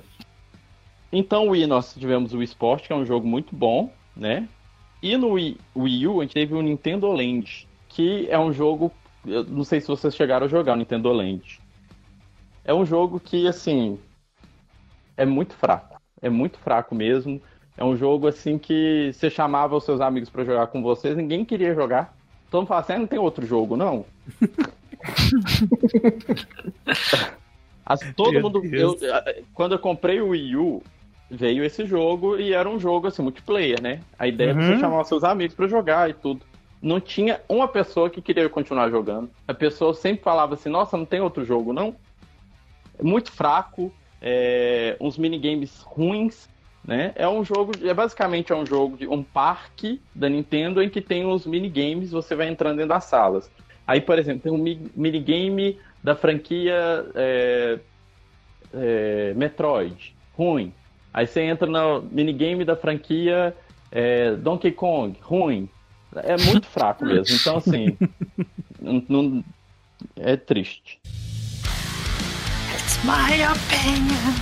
Speaker 3: [laughs]
Speaker 2: então o Wii nós tivemos o Wii Sport, que é um jogo muito bom, né? E no Wii, Wii U a gente teve o Nintendo Land, que é um jogo. Eu não sei se vocês chegaram a jogar o Nintendo Land. É um jogo que, assim. É muito fraco. É muito fraco mesmo. É um jogo assim que você chamava os seus amigos pra jogar com vocês, ninguém queria jogar. Todo mundo falava assim, ah, não tem outro jogo, não. [laughs] Todo
Speaker 1: Meu
Speaker 2: mundo. Eu- quando eu comprei o Wii U, veio esse jogo e era um jogo assim, multiplayer, né? A ideia é
Speaker 1: Uhum.
Speaker 2: você chamar os seus amigos pra jogar e tudo. Não tinha uma pessoa que queria continuar jogando. A pessoa sempre falava assim, nossa, não tem outro jogo, não? É muito fraco, é, uns minigames ruins, né? É um jogo, é basicamente é um jogo de um parque da Nintendo em que tem os minigames, você vai entrando dentro das salas. Aí, por exemplo, tem um mi- minigame da franquia é, é, Metroid, ruim. Aí você entra no minigame da franquia é, Donkey Kong, ruim. É muito fraco mesmo. Então, assim, não- é triste.
Speaker 3: It's my opinion.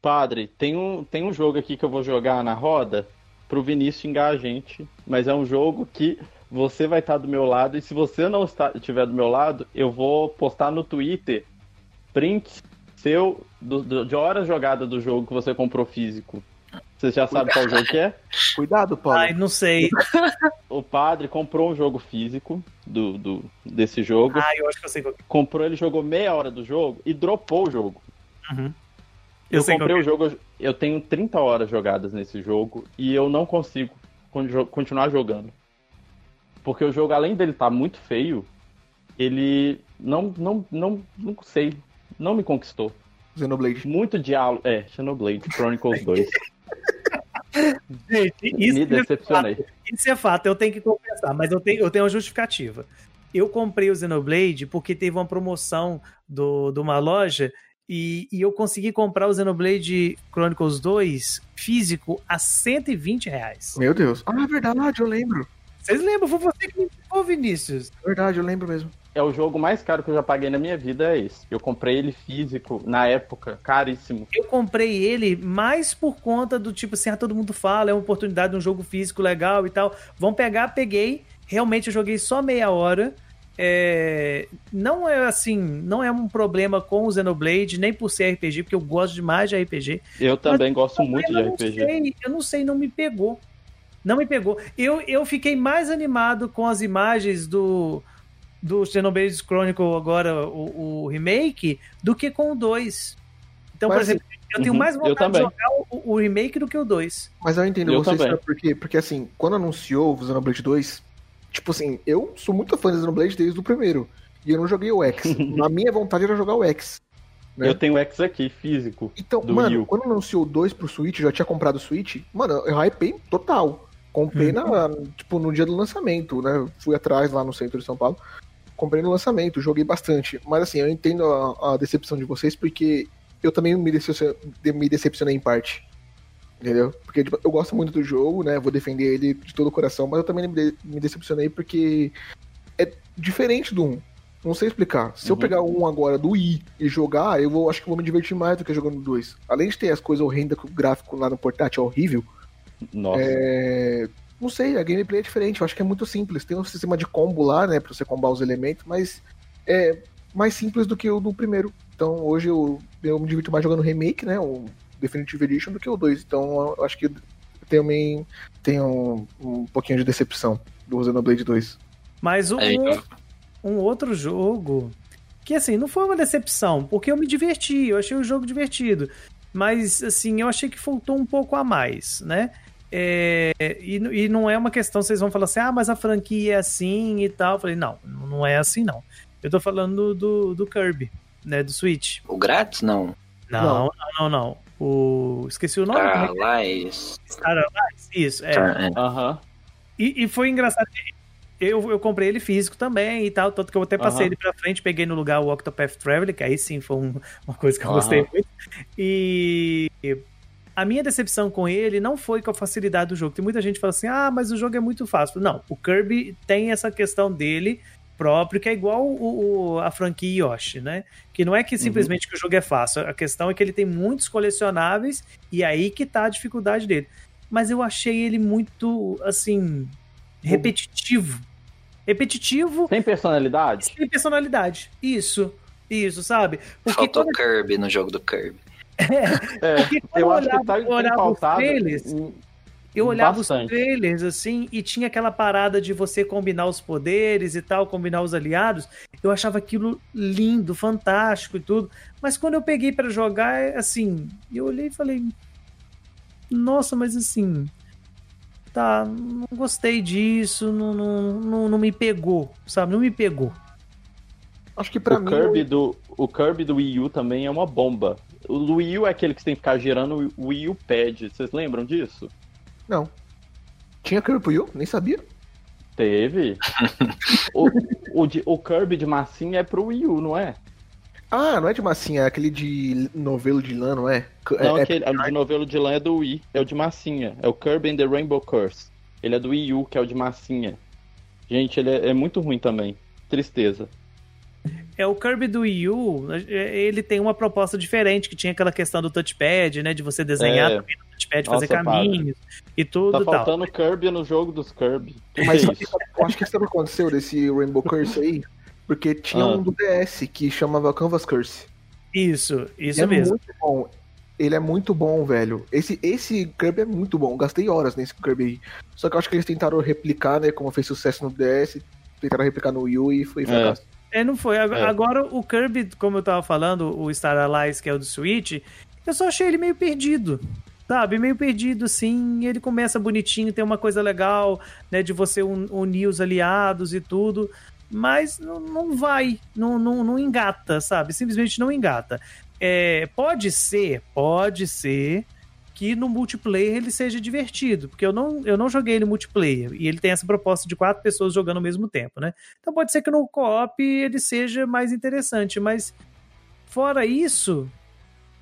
Speaker 2: Padre, tem um, tem um jogo aqui que eu vou jogar na roda pro Vinícius xingar a gente, mas é um jogo que você vai estar do meu lado e se você não está, estiver do meu lado, eu vou postar no Twitter print seu do- do- de horas jogadas do jogo que você comprou físico. Você já sabe qual jogo que é?
Speaker 4: Cuidado, Paulo.
Speaker 1: Ai, não sei.
Speaker 2: O padre comprou um jogo físico do, do- desse jogo,
Speaker 1: Ah, eu acho que eu sei qual que
Speaker 2: comprou, ele jogou meia hora do jogo e dropou o jogo.
Speaker 1: é. Uhum.
Speaker 2: Eu,
Speaker 1: sei qual
Speaker 2: comprei o jogo, eu tenho 30 horas jogadas nesse jogo e eu não consigo continuar jogando. Porque o jogo, além dele estar muito feio, ele não, não, não, não sei, não me conquistou.
Speaker 4: Xenoblade.
Speaker 2: Muito diálogo. É, Xenoblade Chronicles 2. [laughs]
Speaker 1: é. Gente, [laughs] isso,
Speaker 2: me
Speaker 1: é
Speaker 2: decepcionei.
Speaker 1: fato, isso é fato, eu tenho que confessar, mas eu tenho, eu tenho uma justificativa. Eu comprei o Xenoblade porque teve uma promoção do, de uma loja e, e eu consegui comprar o Xenoblade Chronicles 2 físico a 120 reais.
Speaker 4: Meu Deus. Ah, é verdade, eu lembro.
Speaker 1: Vocês lembram? Foi você que me indicou, Vinícius.
Speaker 4: Verdade, eu lembro mesmo.
Speaker 2: É o jogo mais caro que eu já paguei na minha vida, é esse. Eu comprei ele físico, na época, caríssimo.
Speaker 1: Eu comprei ele mais por conta do tipo assim, ah, todo mundo fala, é uma oportunidade de um jogo físico legal e tal. Vão pegar, peguei. Realmente eu joguei só meia hora. É, não é assim, não é um problema com o Xenoblade, nem por ser RPG, porque eu gosto demais de RPG.
Speaker 2: Eu também gosto muito de RPG.
Speaker 1: sei, eu não sei, não me pegou. Não me pegou. Eu, eu fiquei mais animado com as imagens do, do Xenoblade Chronicle agora, o, o remake, do que com o 2. Então, por
Speaker 4: Mas,
Speaker 1: exemplo, eu tenho
Speaker 2: uhum,
Speaker 1: mais vontade de jogar o, o remake do que o 2.
Speaker 4: Mas eu entendo
Speaker 2: Eu
Speaker 4: vocês, sabe por quê? Porque assim, quando anunciou o Xenoblade 2, tipo assim, eu sou muito fã do Xenoblade desde o primeiro. E eu não joguei o X. [laughs] A minha vontade era jogar o X. né?
Speaker 2: Eu tenho o X aqui, físico.
Speaker 4: Então,
Speaker 2: do
Speaker 4: mano,
Speaker 2: U.
Speaker 4: quando anunciou o 2 pro Switch, eu já tinha comprado o Switch, mano, eu hypei total. Comprei na, tipo, no dia do lançamento, né? Fui atrás lá no centro de São Paulo. Comprei no lançamento, joguei bastante. Mas assim, eu entendo a, a decepção de vocês, porque eu também me decepcionei, me decepcionei em parte. Entendeu? Porque tipo, eu gosto muito do jogo, né? Vou defender ele de todo o coração, mas eu também me, de- me decepcionei porque é diferente do 1. Não sei explicar. Se eu
Speaker 2: Uhum.
Speaker 4: pegar um agora do i e jogar, eu vou, acho que vou me divertir mais do que jogando 2. Além de ter as coisas horrendas que o gráfico lá no portátil é horrível,
Speaker 2: Nossa.
Speaker 4: é, Não sei, a gameplay é diferente. Eu acho que é muito simples. Tem um sistema de combo lá, né? Pra você combar os elementos, mas é mais simples do que o do primeiro. Então hoje eu, eu me divirto mais jogando o remake, né? O Definitive Edition do que o 2. Então eu acho que também tem um, um pouquinho de decepção do Xenoblade 2.
Speaker 1: Mas um,
Speaker 3: É, então.
Speaker 1: um outro jogo que, assim, não foi uma decepção, porque eu me diverti, eu achei o jogo divertido. Mas, assim, eu achei que faltou um pouco a mais, né? É, e, e não é uma questão, vocês vão falar assim, ah, mas a franquia é assim e tal. Eu falei, não, não é assim não. Eu tô falando do, do Kirby, né? Do Switch.
Speaker 3: O grátis? Não.
Speaker 1: Não, não, não, não. O... Esqueci o nome.
Speaker 3: Star
Speaker 1: é é?
Speaker 3: Allies.
Speaker 1: Star Allies? Isso, é.
Speaker 3: Star- é.
Speaker 2: Aham.
Speaker 1: E, e foi engraçado. Eu, eu comprei ele físico também e tal, tanto que eu até passei
Speaker 2: Aham.
Speaker 1: ele pra frente, peguei no lugar o Octopath Traveler, que aí sim foi um- uma coisa que eu
Speaker 2: Aham.
Speaker 1: gostei muito. E a minha decepção com ele não foi com a facilidade do jogo. Tem muita gente que fala assim: ah, mas o jogo é muito fácil. Não, o Kirby tem essa questão dele próprio, que é igual o, o- a franquia Yoshi, né? Que não é que simplesmente que o jogo é fácil, a questão é que ele tem muitos colecionáveis e aí que tá a dificuldade dele. Mas eu achei ele muito, assim, repetitivo. Repetitivo
Speaker 2: Sem personalidade?
Speaker 1: sem personalidade. Isso. Isso, sabe? Porque
Speaker 3: Faltou
Speaker 1: quando,
Speaker 3: Kirby no jogo do Kirby.
Speaker 2: É,
Speaker 1: porque quando
Speaker 2: eu
Speaker 1: eu
Speaker 2: acho que
Speaker 1: olhava,
Speaker 2: tá,
Speaker 1: eu olhava os trailers,
Speaker 2: em-
Speaker 1: eu olhava
Speaker 2: bastante.
Speaker 1: os trailers assim e tinha aquela parada de você combinar os poderes e tal, combinar os aliados. Eu achava aquilo lindo, fantástico e tudo. Mas quando eu peguei pra jogar, assim, eu olhei e falei: Nossa, mas assim. Tá, não gostei disso, não, não, não, não me pegou, sabe? Não me pegou.
Speaker 4: Acho que pra
Speaker 2: o
Speaker 4: mim.
Speaker 2: Kirby do o Kirby do Wii U também é uma bomba. O Wii U é aquele que você tem que ficar girando o Wii U Pad. Vocês lembram disso?
Speaker 4: Não. Tinha Kirby pro Yu? Nem sabia.
Speaker 2: Teve. [laughs] o, o, de- o Kirby de massinha é pro Wii U, não é?
Speaker 4: Ah, não é de massinha, é aquele de novelo de lã, não é?
Speaker 2: Não,
Speaker 4: é,
Speaker 2: aquele o de novelo de lã é do Wii. É o de massinha. É o Kirby and the Rainbow Curse. Ele é do Wii U, que é o de massinha. Gente, ele é, é muito ruim também. Tristeza.
Speaker 1: É, o Kirby do Wii U, é, ele tem uma proposta diferente, que tinha aquela questão do touchpad, né? De você desenhar
Speaker 2: É.
Speaker 1: também no touchpad,
Speaker 2: Nossa,
Speaker 1: fazer caminhos e tudo
Speaker 2: Tá
Speaker 1: e tal.
Speaker 2: faltando Kirby no jogo dos Kirby. Que
Speaker 4: Mas
Speaker 2: que é isso?
Speaker 4: eu acho que sabe o que aconteceu desse Rainbow Curse aí? Porque tinha
Speaker 2: Ah.
Speaker 4: um do DS que chamava Canvas Curse.
Speaker 1: Isso, isso
Speaker 4: é
Speaker 1: mesmo.
Speaker 4: muito bom. Ele é muito bom, velho. Esse, esse Kirby é muito bom. Gastei horas nesse Kirby aí. Só que eu acho que eles tentaram replicar, né? Como fez sucesso no DS, tentaram replicar no Wii U e foi fracasso.
Speaker 1: É, não foi. Agora,
Speaker 2: É.
Speaker 1: agora o Kirby, como eu tava falando, o Star Allies, que é o do Switch, eu só achei ele meio perdido. Sabe, meio perdido, sim. Ele começa bonitinho, tem uma coisa legal, né? De você un- unir os aliados e tudo. Mas não, não vai, não, não, não engata, sabe? Simplesmente não engata. É, pode ser, pode ser que no multiplayer ele seja divertido, porque eu não, eu não joguei ele multiplayer e ele tem essa proposta de quatro pessoas jogando ao mesmo tempo, né? Então pode ser que no co-op ele seja mais interessante, mas fora isso,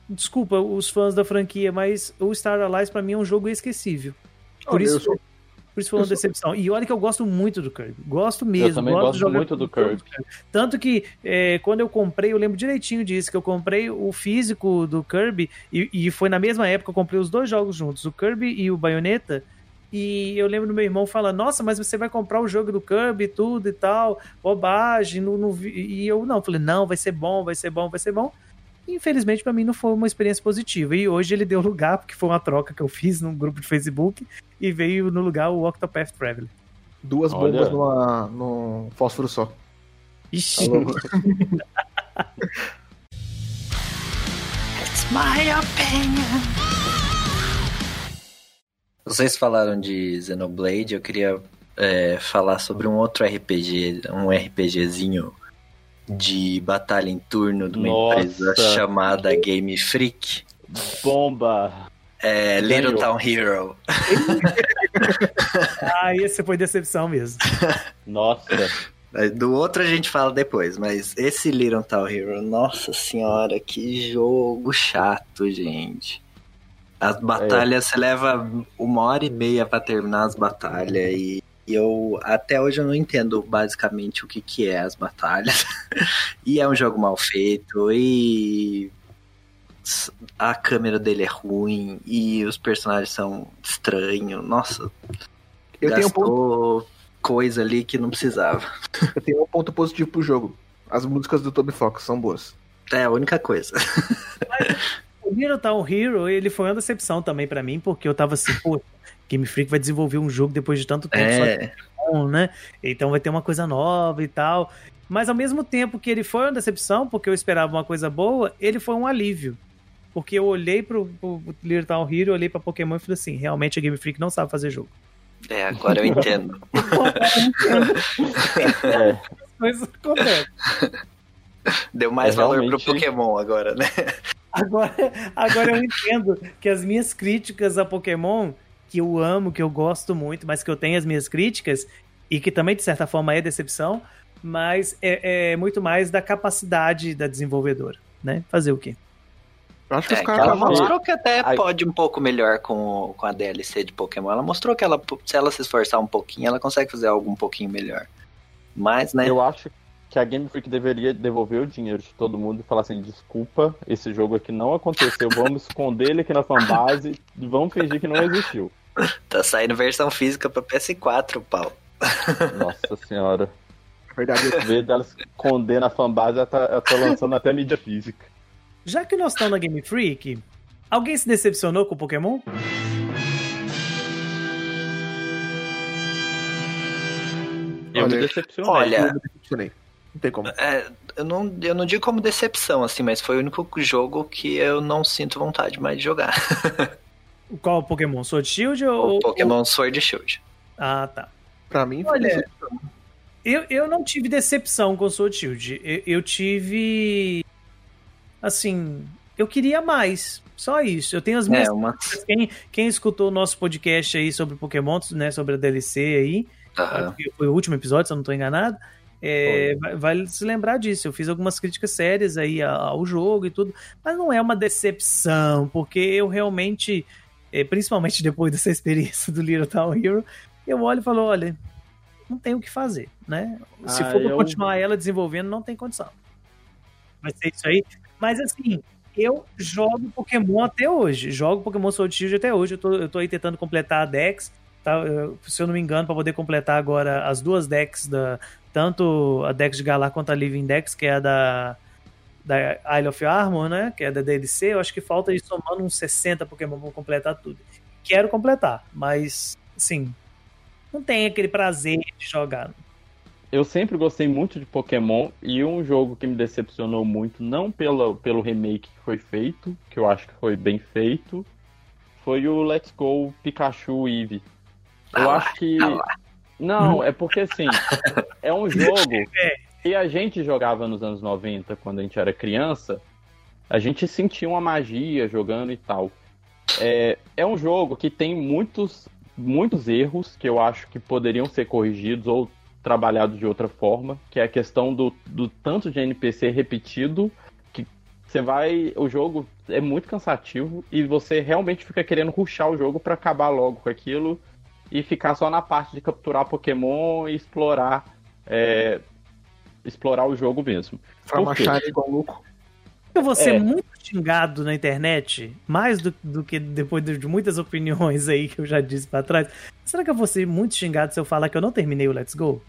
Speaker 1: desculpa os fãs da franquia, mas o Star Allies pra mim é um jogo esquecível. Por isso, por isso foi uma decepção. E olha que eu gosto muito do Kirby. Gosto mesmo.
Speaker 2: Eu também
Speaker 1: gosto
Speaker 2: gosto muito do Kirby.
Speaker 1: Tanto que é, quando eu comprei, eu lembro direitinho disso, que eu comprei o físico do Kirby, e, e foi na mesma época, eu comprei os dois jogos juntos, o Kirby e o Bayonetta. E eu lembro do meu irmão falando, nossa, mas você vai comprar o jogo do Kirby e tudo e tal, bobagem, não, não vi-" e eu não, falei, não, vai ser bom, vai ser bom, vai ser bom. Infelizmente, pra mim, não foi uma experiência positiva. E hoje ele deu lugar, porque foi uma troca que eu fiz num grupo de Facebook, e veio no lugar o Octopath Traveler.
Speaker 4: Duas
Speaker 2: Olha.
Speaker 4: bombas numa, num fósforo só.
Speaker 1: Ixi,
Speaker 4: Tá? [laughs]
Speaker 3: It's my opinion. Vocês falaram de Xenoblade, eu queria é, falar sobre um outro RPG, um RPGzinho de batalha em turno de uma
Speaker 2: Nossa.
Speaker 3: empresa chamada Game Freak.
Speaker 2: Bomba!
Speaker 3: É Little
Speaker 2: Ganhou.
Speaker 3: Town Hero. [laughs]
Speaker 1: ah, esse foi decepção mesmo.
Speaker 2: Nossa!
Speaker 3: Do outro a gente fala depois, mas esse Little Town Hero, nossa senhora, que jogo chato, gente. As batalhas, você leva uma hora e meia pra terminar as batalhas e eu até hoje eu não entendo basicamente o que que é as batalhas. [laughs] e é um jogo mal feito e a câmera dele é ruim e os personagens são estranhos. Nossa,
Speaker 4: Eu tenho, um ponto,
Speaker 3: gastou coisa ali que não precisava. [laughs]
Speaker 4: eu tenho um ponto positivo pro jogo. As músicas do Toby Fox são boas.
Speaker 3: É a única coisa. [laughs]
Speaker 1: O Little Town Hero, ele foi uma decepção também pra mim, porque eu tava assim, pô, Game Freak vai desenvolver um jogo depois de tanto tempo só
Speaker 3: É,
Speaker 1: bom, né? Então vai ter uma coisa nova e tal. Mas ao mesmo tempo que ele foi uma decepção, porque eu esperava uma coisa boa, ele foi um alívio. Porque eu olhei pro, pro Little Town Hero, olhei pra Pokémon e falei assim, realmente a Game Freak não sabe fazer jogo.
Speaker 3: é, agora eu entendo. [laughs]
Speaker 2: É,
Speaker 1: coisas acontecem.
Speaker 3: Deu mais
Speaker 2: É,
Speaker 3: valor
Speaker 2: realmente-
Speaker 3: pro Pokémon agora, né?
Speaker 1: Agora, agora eu entendo que as minhas críticas a Pokémon, que eu amo, que eu gosto muito, mas que eu tenho as minhas críticas, e que também, de certa forma, é decepção, mas é, é muito mais da capacidade da desenvolvedora, né? Fazer o quê?
Speaker 4: Eu acho que
Speaker 3: É,
Speaker 4: os caras
Speaker 3: ela mostrou que até
Speaker 2: Aí-
Speaker 3: pode um pouco melhor com, com a DLC de Pokémon. Ela mostrou que ela, se ela se esforçar um pouquinho, ela consegue fazer algo um pouquinho melhor. Mas, né?
Speaker 2: Eu acho que a Game Freak deveria devolver o dinheiro de todo mundo e falar assim, desculpa, esse jogo aqui não aconteceu, vamos esconder ele aqui na fanbase e vamos fingir que não existiu. [laughs]
Speaker 3: Tá saindo versão física pra PS4, pau.
Speaker 2: Nossa senhora.
Speaker 4: Na verdade,
Speaker 2: vez dela esconder na fanbase, ela tá, ela tá lançando até mídia física.
Speaker 1: Já que nós estamos na Game Freak, alguém se decepcionou com o Pokémon?
Speaker 2: Eu
Speaker 4: Olha,
Speaker 2: me decepcionei.
Speaker 3: olha,
Speaker 4: eu me decepcionei. Não tem como.
Speaker 3: É, eu, não, eu não digo como decepção, assim, mas foi o único jogo que eu não sinto vontade mais de jogar. [laughs]
Speaker 1: Qual o Pokémon? Sword Shield
Speaker 3: O
Speaker 1: ou...
Speaker 3: Pokémon Sword Shield.
Speaker 1: Ah, tá.
Speaker 4: Pra mim, foi
Speaker 1: Olha,
Speaker 4: decepção.
Speaker 1: Eu, eu não tive decepção com Sword Shield. Eu, eu tive. Assim. Eu queria mais. Só isso. Eu tenho as minhas.
Speaker 3: É, uma.
Speaker 1: Quem, quem escutou o nosso podcast aí sobre Pokémon, né? Sobre a DLC aí. Que Foi o último episódio, se eu não tô enganado. É, vai se lembrar disso. Eu fiz algumas críticas sérias aí ao jogo e tudo. Mas não é uma decepção, porque eu realmente. É, principalmente depois dessa experiência do Little Town Hero, eu olho e falo: olha, não tem o que fazer, né? Se
Speaker 2: Ah,
Speaker 1: for
Speaker 2: eu-
Speaker 1: continuar ela desenvolvendo, não tem condição. Vai ser isso aí. Mas assim, eu jogo Pokémon até hoje. Jogo Pokémon Sword Shield até hoje. Eu tô, eu tô aí tentando completar a Dex. Tá? Eu- se eu não me engano, para poder completar agora as duas decks da. Tanto a Dex de Galar quanto a Living Dex, que é a da. Da Isle of Armor, né? Que é da DLC. Eu acho que falta aí somando uns 60 Pokémon pra completar tudo. Quero completar, mas assim. Não tem aquele prazer de jogar.
Speaker 2: Eu sempre gostei muito de Pokémon e um jogo que me decepcionou muito, não pelo, pelo remake que foi feito, que eu acho que foi bem feito, foi o Let's Go Pikachu Eevee. Eu
Speaker 3: Ah
Speaker 2: acho que.
Speaker 3: ah.
Speaker 2: Não, é porque assim, é um [laughs] jogo
Speaker 1: É.
Speaker 2: que a gente jogava nos anos 90, quando a gente era criança, a gente sentia uma magia jogando e tal. É, é um jogo que tem muitos, muitos erros que eu acho que poderiam ser corrigidos ou trabalhados de outra forma, que é a questão do, do tanto de NPC repetido que você vai. O jogo é muito cansativo e você realmente fica querendo ruxar o jogo para acabar logo com aquilo e ficar só na parte de capturar Pokémon e explorar. é, explorar o jogo mesmo.
Speaker 4: Pra machar igual louco.
Speaker 1: Eu vou ser
Speaker 2: É.
Speaker 1: muito xingado na internet, mais do, do que depois de muitas opiniões aí que eu já disse pra trás. Será que eu vou ser muito xingado se eu falar que eu não terminei o Let's Go?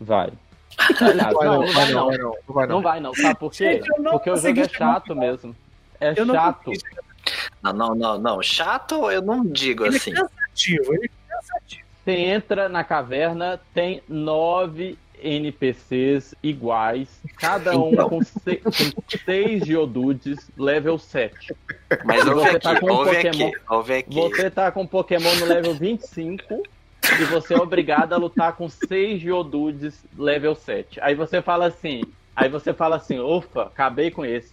Speaker 2: Vai. Não,
Speaker 4: vai não,
Speaker 2: não.
Speaker 4: vai não. Não vai
Speaker 2: Não sabe por quê? Porque o jogo é chato mesmo. É
Speaker 1: Eu
Speaker 2: chato.
Speaker 3: Não, não, não, não. Chato eu não digo
Speaker 1: Ele
Speaker 3: assim.
Speaker 1: é cansativo, ele é cansativo.
Speaker 2: Você entra na caverna, tem nove NPCs iguais, cada um
Speaker 3: Então.
Speaker 2: com, se- com seis Geodudes, level 7.
Speaker 3: Mas
Speaker 2: E você
Speaker 3: aqui,
Speaker 2: tá com um
Speaker 3: ouve
Speaker 2: Pokémon-
Speaker 3: aqui.
Speaker 2: Você tá com Pokémon no level 25 e você é obrigado a lutar com seis Geodudes level 7. Aí você fala assim, aí você fala assim, ufa, acabei com esse.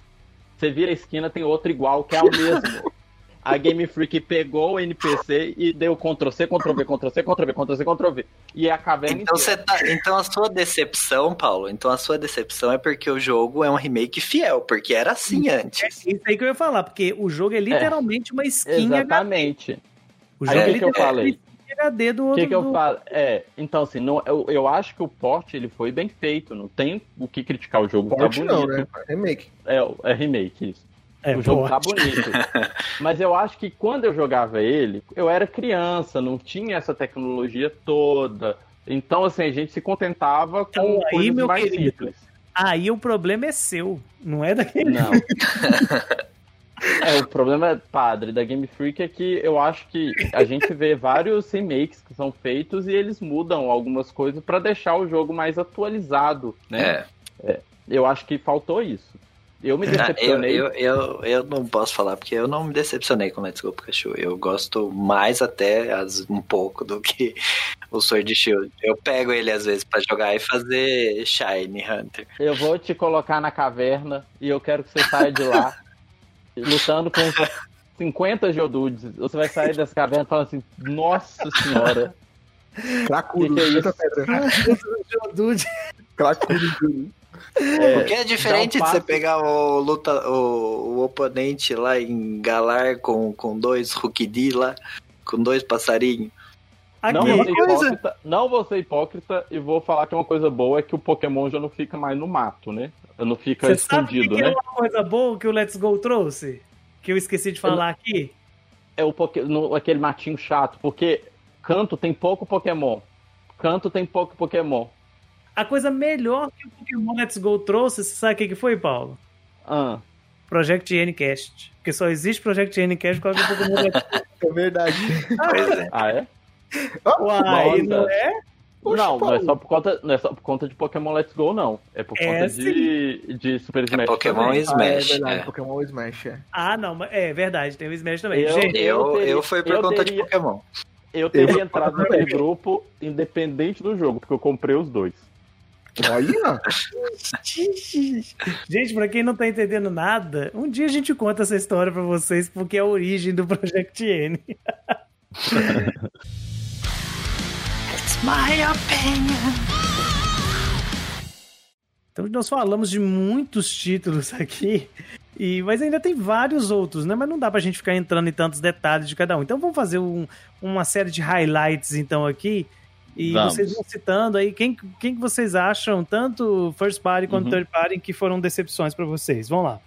Speaker 2: Você vira a esquina, tem outro igual, que é o mesmo. A Game Freak pegou o NPC e deu Ctrl C, Ctrl V, Ctrl C, Ctrl V, Ctrl C, Ctrl V. E é a caverna
Speaker 3: Então,
Speaker 2: inteira.
Speaker 3: você tá, então a sua decepção, Paulo, então a sua decepção é porque o jogo é um remake fiel, porque era assim
Speaker 1: É
Speaker 3: antes.
Speaker 1: isso aí que eu ia falar, porque o jogo é literalmente uma skin HD.
Speaker 2: Exatamente.
Speaker 1: O
Speaker 2: Aí
Speaker 1: jogo
Speaker 2: o
Speaker 1: é
Speaker 2: que, que eu falei?
Speaker 1: HD do
Speaker 2: O
Speaker 1: outro.
Speaker 2: que, que eu
Speaker 1: do-
Speaker 2: falo? É, então assim, não, eu, eu acho que o port ele foi bem feito, não tem o que criticar o jogo,
Speaker 4: Forte
Speaker 2: tá
Speaker 4: não,
Speaker 2: bonito.
Speaker 4: né? Remake.
Speaker 2: É, é remake, isso.
Speaker 1: É,
Speaker 2: o jogo
Speaker 1: pô,
Speaker 2: tá bonito. [laughs] Mas eu acho que quando eu jogava ele, eu era criança, não tinha essa tecnologia toda. Então, assim, a gente se contentava com
Speaker 1: Então, aí,
Speaker 2: coisas
Speaker 1: meu
Speaker 2: mais
Speaker 1: querido,
Speaker 2: simples.
Speaker 1: Aí o problema é seu, não é daquele.
Speaker 2: Não. [laughs] É, o problema, padre, da Game Freak é que eu acho que a gente vê vários remakes que são feitos e eles mudam algumas coisas pra deixar o jogo mais atualizado, né?
Speaker 3: É.
Speaker 2: Eu acho que faltou isso. Eu me
Speaker 3: Ah, eu,
Speaker 2: decepcionei.
Speaker 3: eu, eu, eu não posso falar, porque eu não me decepcionei com Let's Go Pikachu. Eu gosto mais até as, um pouco do que o Sword Shield. Eu pego ele às vezes pra jogar e fazer Shine Hunter.
Speaker 2: Eu vou te colocar na caverna e eu quero que você saia de lá [laughs] lutando com 50 Geodudes. Você vai sair dessa caverna falando assim, nossa senhora.
Speaker 4: Cracudo,
Speaker 2: Que que é isso?
Speaker 4: pedra. Cracudo.
Speaker 2: É,
Speaker 3: Porque é diferente
Speaker 2: um
Speaker 3: de você pegar o, luta, o, o oponente lá em Galar com, com dois Rukidi lá, com dois passarinhos.
Speaker 2: Não vou,
Speaker 1: uma
Speaker 2: ser hipócrita, não vou ser hipócrita e vou falar que uma coisa boa é que o Pokémon já não fica mais no mato, né? Não fica
Speaker 1: Você sabe o que,
Speaker 2: escondido,
Speaker 1: que é
Speaker 2: né?
Speaker 1: uma coisa boa que o Let's Go trouxe? Que eu esqueci de falar aqui?
Speaker 2: É o no- aquele matinho chato, porque canto tem pouco Pokémon. Canto tem pouco Pokémon.
Speaker 1: A coisa melhor que o Pokémon Let's Go trouxe, você sabe o que, que foi, Paulo?
Speaker 2: Ah,
Speaker 1: Project Ncast. Porque só existe Project Ncast por causa do Pokémon Let's Go. [laughs]
Speaker 4: É verdade.
Speaker 3: Pois é.
Speaker 2: ah, é?
Speaker 1: Uai,
Speaker 2: Nossa.
Speaker 1: não é?
Speaker 4: Poxa,
Speaker 2: não, não é, só por conta, não é só por conta de Pokémon Let's Go, não. É por
Speaker 1: É,
Speaker 2: conta de, de Super Smash.
Speaker 3: Pokémon
Speaker 2: também.
Speaker 3: e Smash,
Speaker 4: ah, é verdade,
Speaker 3: é.
Speaker 4: Pokémon Smash, é.
Speaker 1: Ah, não, mas é verdade, tem o Smash também.
Speaker 2: Eu-
Speaker 1: Gente,
Speaker 3: Eu,
Speaker 2: teria-
Speaker 3: eu fui por
Speaker 2: eu
Speaker 3: conta
Speaker 2: teria-
Speaker 3: de Pokémon.
Speaker 2: Eu teria
Speaker 4: Eu-
Speaker 2: entrado naquele grupo independente do jogo, porque eu comprei os dois.
Speaker 4: Olha, [laughs]
Speaker 1: gente, pra quem não tá entendendo nada, um dia a gente conta essa história pra vocês, porque é a origem do Project N. [laughs]
Speaker 3: It's my opinion.
Speaker 1: Então nós falamos de muitos títulos aqui, e, mas ainda tem vários outros, né? Mas não dá pra gente ficar entrando em tantos detalhes de cada um. Então vamos fazer um- uma série de highlights então aqui. E
Speaker 2: Vamos.
Speaker 1: vocês vão citando aí quem, quem que vocês acham, tanto first party quanto
Speaker 2: Uhum.
Speaker 1: third party, que foram decepções pra vocês. Vamos lá.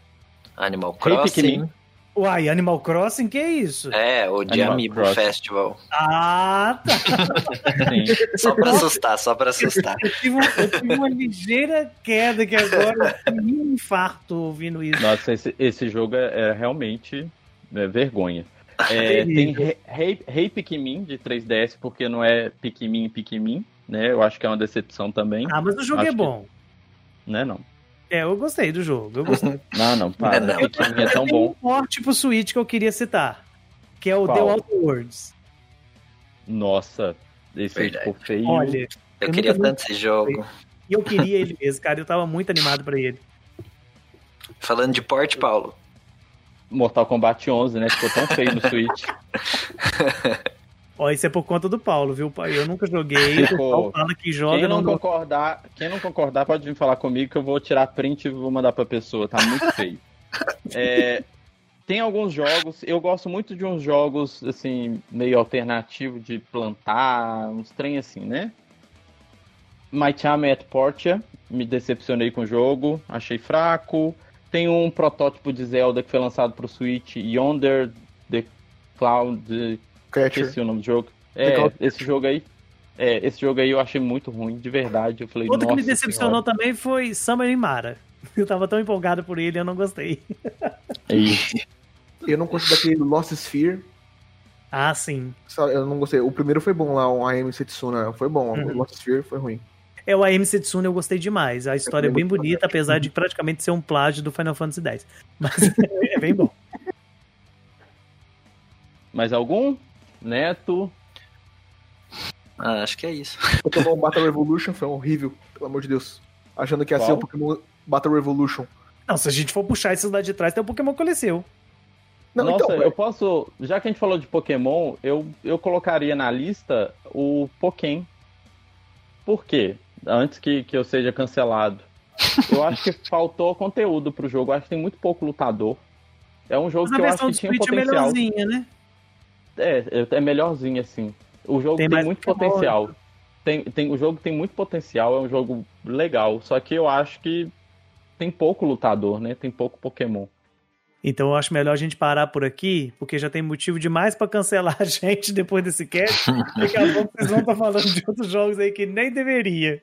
Speaker 3: Animal Crossing.
Speaker 1: Uai, Animal Crossing, que é isso?
Speaker 3: É, o de Amiibo. Festival.
Speaker 1: Ah, tá. [laughs]
Speaker 3: Só pra assustar, só pra assustar.
Speaker 1: Eu tive, um- eu tive uma ligeira queda que agora eu tive um infarto ouvindo isso.
Speaker 2: Nossa, esse, esse jogo é, é realmente é, vergonha. É, [laughs] tem. Rei- Pikmin de 3DS, porque não é Pikmin Pikmin, né? Eu acho que é uma decepção também,
Speaker 1: Ah, mas o jogo
Speaker 2: Acho
Speaker 1: é
Speaker 2: que-
Speaker 1: bom.
Speaker 2: né? Não.
Speaker 1: É, eu gostei do jogo. Eu gostei. [laughs]
Speaker 2: Não, não, para.
Speaker 3: Não.
Speaker 2: Pikmin é tão
Speaker 1: Tem
Speaker 2: bom.
Speaker 1: um porte pro Switch que eu queria citar, que é o
Speaker 2: Qual?
Speaker 1: The Outer Worlds.
Speaker 2: Nossa, esse
Speaker 3: Verdade.
Speaker 2: ficou feio.
Speaker 1: Olha,
Speaker 3: Eu
Speaker 1: Eu
Speaker 3: queria tanto esse jogo.
Speaker 1: e eu queria ele mesmo, cara. Eu tava muito animado pra ele.
Speaker 3: Falando de porte, Paulo.
Speaker 2: Mortal Kombat 11, né? Ficou tão feio no Switch. [laughs]
Speaker 1: Ó, isso é por conta do Paulo, viu? pai? Eu nunca joguei. O. Paulo que joga,
Speaker 2: Quem não,
Speaker 1: não,
Speaker 2: concordar, quem não concordar pode vir falar comigo que eu vou tirar print e vou mandar pra pessoa. Tá muito feio. [laughs] É, tem alguns jogos, eu gosto muito de uns jogos assim meio alternativo de plantar, uns trem assim, né? My Time at Portia, me decepcionei com o jogo, achei fraco. Tem um protótipo de Zelda que foi lançado pro Switch, Yonder the Cloud,
Speaker 4: Catcher.
Speaker 2: esqueci o nome do jogo. É, esse jogo aí. É, esse jogo aí eu achei muito ruim, de verdade. Eu falei,
Speaker 1: Outro que me
Speaker 2: "Nossa
Speaker 1: decepcionou também foi Summer in Mara. [laughs] Eu tava tão empolgado por ele, eu não gostei.
Speaker 2: senhora." É isso.
Speaker 4: Eu não gostei daquele Lost Sphere.
Speaker 1: Ah, sim.
Speaker 4: Só- Eu não gostei. O primeiro foi bom lá, o AM Setsuna. Foi bom.
Speaker 1: Uhum.
Speaker 4: O Lost Sphere foi ruim.
Speaker 1: É, o AM Setsuna eu gostei demais. A história é
Speaker 4: também
Speaker 1: bem bonita, apesar de praticamente ser um plágio do Final Fantasy X. Mas [laughs] é bem bom.
Speaker 2: Mais algum? Neto?
Speaker 3: Ah, acho que é isso. [laughs]
Speaker 4: Pokémon Battle Revolution foi horrível, pelo amor de Deus. Achando que ia ser
Speaker 2: Qual?
Speaker 4: o Pokémon Battle Revolution.
Speaker 1: Não, se a gente for puxar esses lá de trás, tem o Pokémon Coleceu.
Speaker 4: Não,
Speaker 2: Nossa,
Speaker 4: então,
Speaker 2: eu posso. Já que a gente falou de Pokémon, eu, eu colocaria na lista o Pokémon. Por quê? Antes que, que eu seja cancelado. Eu acho que [laughs] faltou conteúdo pro jogo. Eu acho que tem muito pouco lutador. É um jogo
Speaker 1: Mas
Speaker 2: que eu acho que tinha um
Speaker 1: é
Speaker 2: potencial.
Speaker 1: melhorzinha, né?
Speaker 2: É, é- é melhorzinho, assim. O jogo
Speaker 1: Tem
Speaker 2: tem, muito potencial. Tem, tem, o jogo tem muito potencial, é um jogo legal. Só que eu acho que tem pouco lutador, né? Tem pouco Pokémon.
Speaker 1: Então eu acho melhor a gente parar por aqui, porque já tem motivo demais pra cancelar a [laughs] gente depois desse cast. Daqui a pouco vocês vão estar falando de outros jogos aí que nem deveria.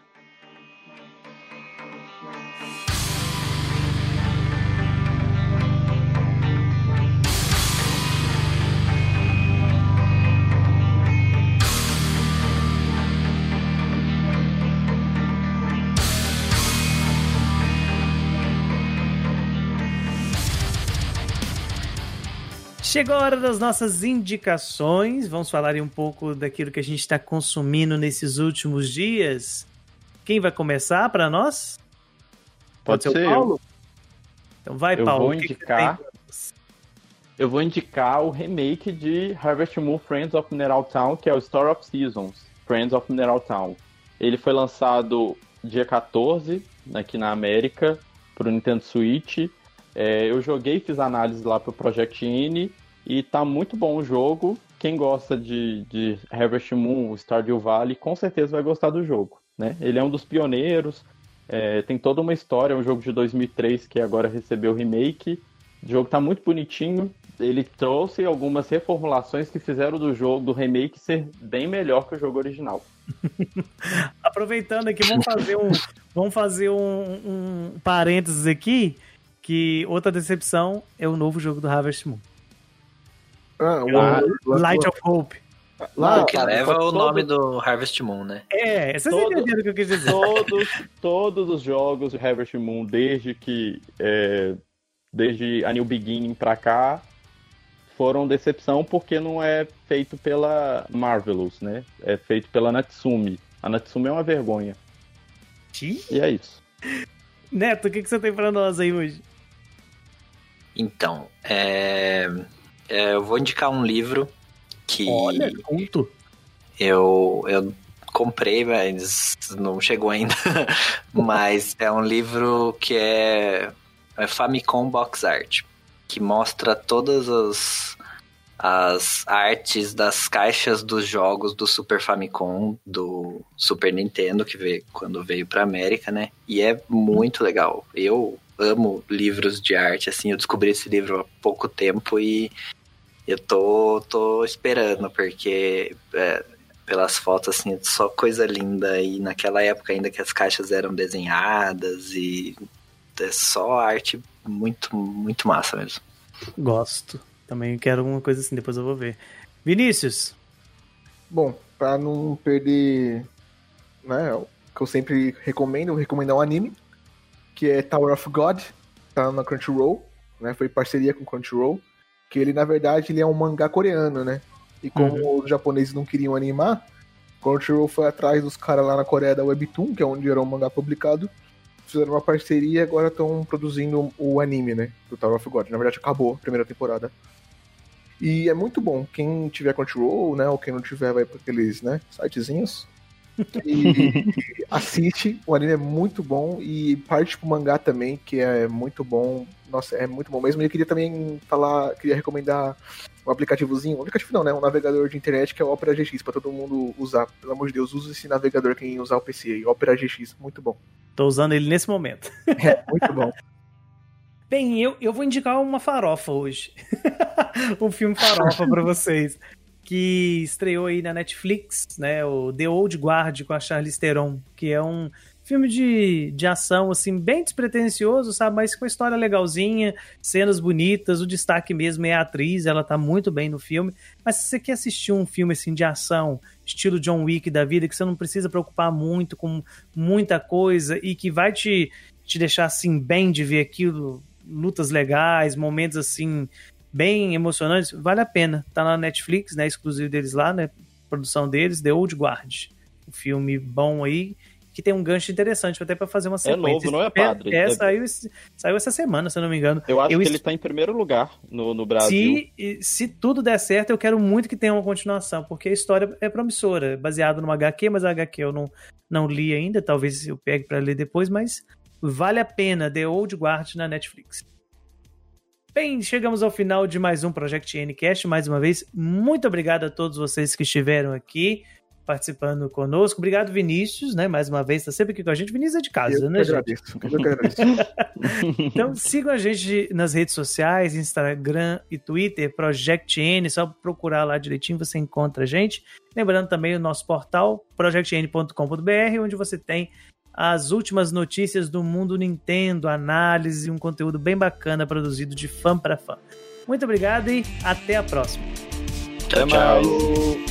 Speaker 1: Chegou a hora das nossas indicações. Vamos falar um pouco daquilo que a gente está consumindo nesses últimos dias. Quem vai começar para nós?
Speaker 2: Pode, Pode ser, Paulo? Eu.
Speaker 1: Então vai,
Speaker 2: eu
Speaker 1: Paulo.
Speaker 2: Vou indicar, eu vou indicar o remake de Harvest Moon Friends of Mineral Town, que é o Story of Seasons, Friends of Mineral Town. Ele foi lançado dia 14 aqui na América para o Nintendo Switch. É, eu joguei, fiz análise lá pro Project Ine e tá muito bom o jogo. Quem gosta de, de Harvest Moon, Stardew Valley, com certeza vai gostar do jogo. Né? Ele é um dos pioneiros, é, tem toda uma história, é um jogo de 2003 que agora recebeu remake. O jogo tá muito bonitinho. Ele trouxe algumas reformulações que fizeram do jogo, do remake, ser bem melhor que o jogo original. [laughs]
Speaker 1: Aproveitando aqui, vamos fazer um, vamos fazer um, um parênteses aqui que outra decepção é o novo jogo do Harvest Moon.
Speaker 4: Ah,
Speaker 1: o, Light of Hope.
Speaker 3: Lá, que leva o nome do Harvest Moon, né?
Speaker 1: É, vocês todo, entenderam o que eu quis dizer.
Speaker 2: Todos, todos os jogos de Harvest Moon, desde que. É, desde a New Beginning pra cá, foram decepção porque não é feito pela Marvelous, né? É feito pela Natsumi. A Natsumi é uma vergonha.
Speaker 1: Sim?
Speaker 2: E é isso.
Speaker 1: Neto, o que, que você tem pra nós aí hoje?
Speaker 3: Então, é... É, eu vou indicar um livro que.
Speaker 1: Olha, culto.
Speaker 3: Eu, eu comprei, mas não chegou ainda. [laughs] mas é um livro que é, é Famicom Box Art, que mostra todas as, as artes das caixas dos jogos do Super Famicom, do Super Nintendo, que veio quando veio pra América, né? E é muito legal. Eu amo livros de arte, assim, eu descobri esse livro há pouco tempo e eu tô, tô esperando, porque é, pelas fotos, assim, só coisa linda. E naquela época ainda que as caixas eram desenhadas e é só arte muito, muito massa mesmo.
Speaker 1: Gosto. Também quero uma coisa assim, depois eu vou ver. Vinícius.
Speaker 4: Bom, para não perder, né, o que eu sempre recomendo, eu vou recomendar um anime, que é Tower of God, tá na Crunchyroll, né, foi parceria com Crunchyroll, que ele na verdade ele é um mangá coreano, né? E como uhum. os japoneses não queriam animar, Crunchyroll foi atrás dos caras lá na Coreia da Webtoon, que é onde era o mangá publicado, fizeram uma parceria e agora estão produzindo o anime, né? Do Tower of God. Na verdade, acabou a primeira temporada. E é muito bom. Quem tiver Crunchyroll, né? Ou quem não tiver, vai para aqueles, né? Sitezinhos. E assiste. O anime é muito bom. E parte pro mangá também, que é muito bom. Nossa, é muito bom mesmo. E eu queria também falar, queria recomendar um aplicativozinho, um aplicativo não, né? Um navegador de internet que é o Opera GX, para todo mundo usar. Pelo amor de Deus, use esse navegador quem usar o PC aí. Opera GX, muito bom.
Speaker 1: Tô usando ele nesse momento.
Speaker 4: É, muito bom. [laughs]
Speaker 1: Bem, eu, eu vou indicar uma farofa hoje. [laughs] um filme farofa para vocês. Que estreou aí na Netflix, né? O The Old Guard com a Charlize Theron, que é um filme de, de ação, assim, bem despretensioso, sabe? Mas com história legalzinha, cenas bonitas, o destaque mesmo é a atriz, ela tá muito bem no filme. Mas se você quer assistir um filme, assim, de ação, estilo John Wick da vida, que você não precisa preocupar muito com muita coisa e que vai te, te deixar, assim, bem de ver aquilo lutas legais, momentos assim bem emocionantes, vale a pena. Tá na Netflix, né, exclusivo deles lá, né, produção deles, The Old Guard. Um filme bom aí que tem um gancho interessante até para fazer uma sequência.
Speaker 2: É novo, não é padre?
Speaker 1: É, é, saiu, saiu essa semana, se eu não me engano.
Speaker 2: Eu acho eu que ele está em primeiro lugar no, no Brasil.
Speaker 1: Se, se tudo der certo, eu quero muito que tenha uma continuação, porque a história é promissora, baseado numa HQ, mas a HQ eu não, não li ainda, talvez eu pegue para ler depois, mas Vale a pena, The Old Guard na Netflix. Bem, chegamos ao final de mais um Project Ncast. Mais uma vez, muito obrigado a todos vocês que estiveram aqui participando conosco. Obrigado, Vinícius, né? Mais uma vez, está sempre aqui com a gente. Vinícius é de casa,
Speaker 4: eu
Speaker 1: né,
Speaker 4: gente? Agradeço, eu agradeço. [laughs] [laughs]
Speaker 1: então, sigam a gente nas redes sociais, Instagram e Twitter, Project N, só procurar lá direitinho você encontra a gente. Lembrando também o nosso portal, projectn.com.br, onde você tem as últimas notícias do mundo Nintendo, análise, um conteúdo bem bacana produzido de fã para fã. Muito obrigado e até a próxima.
Speaker 3: Tchau, tchau.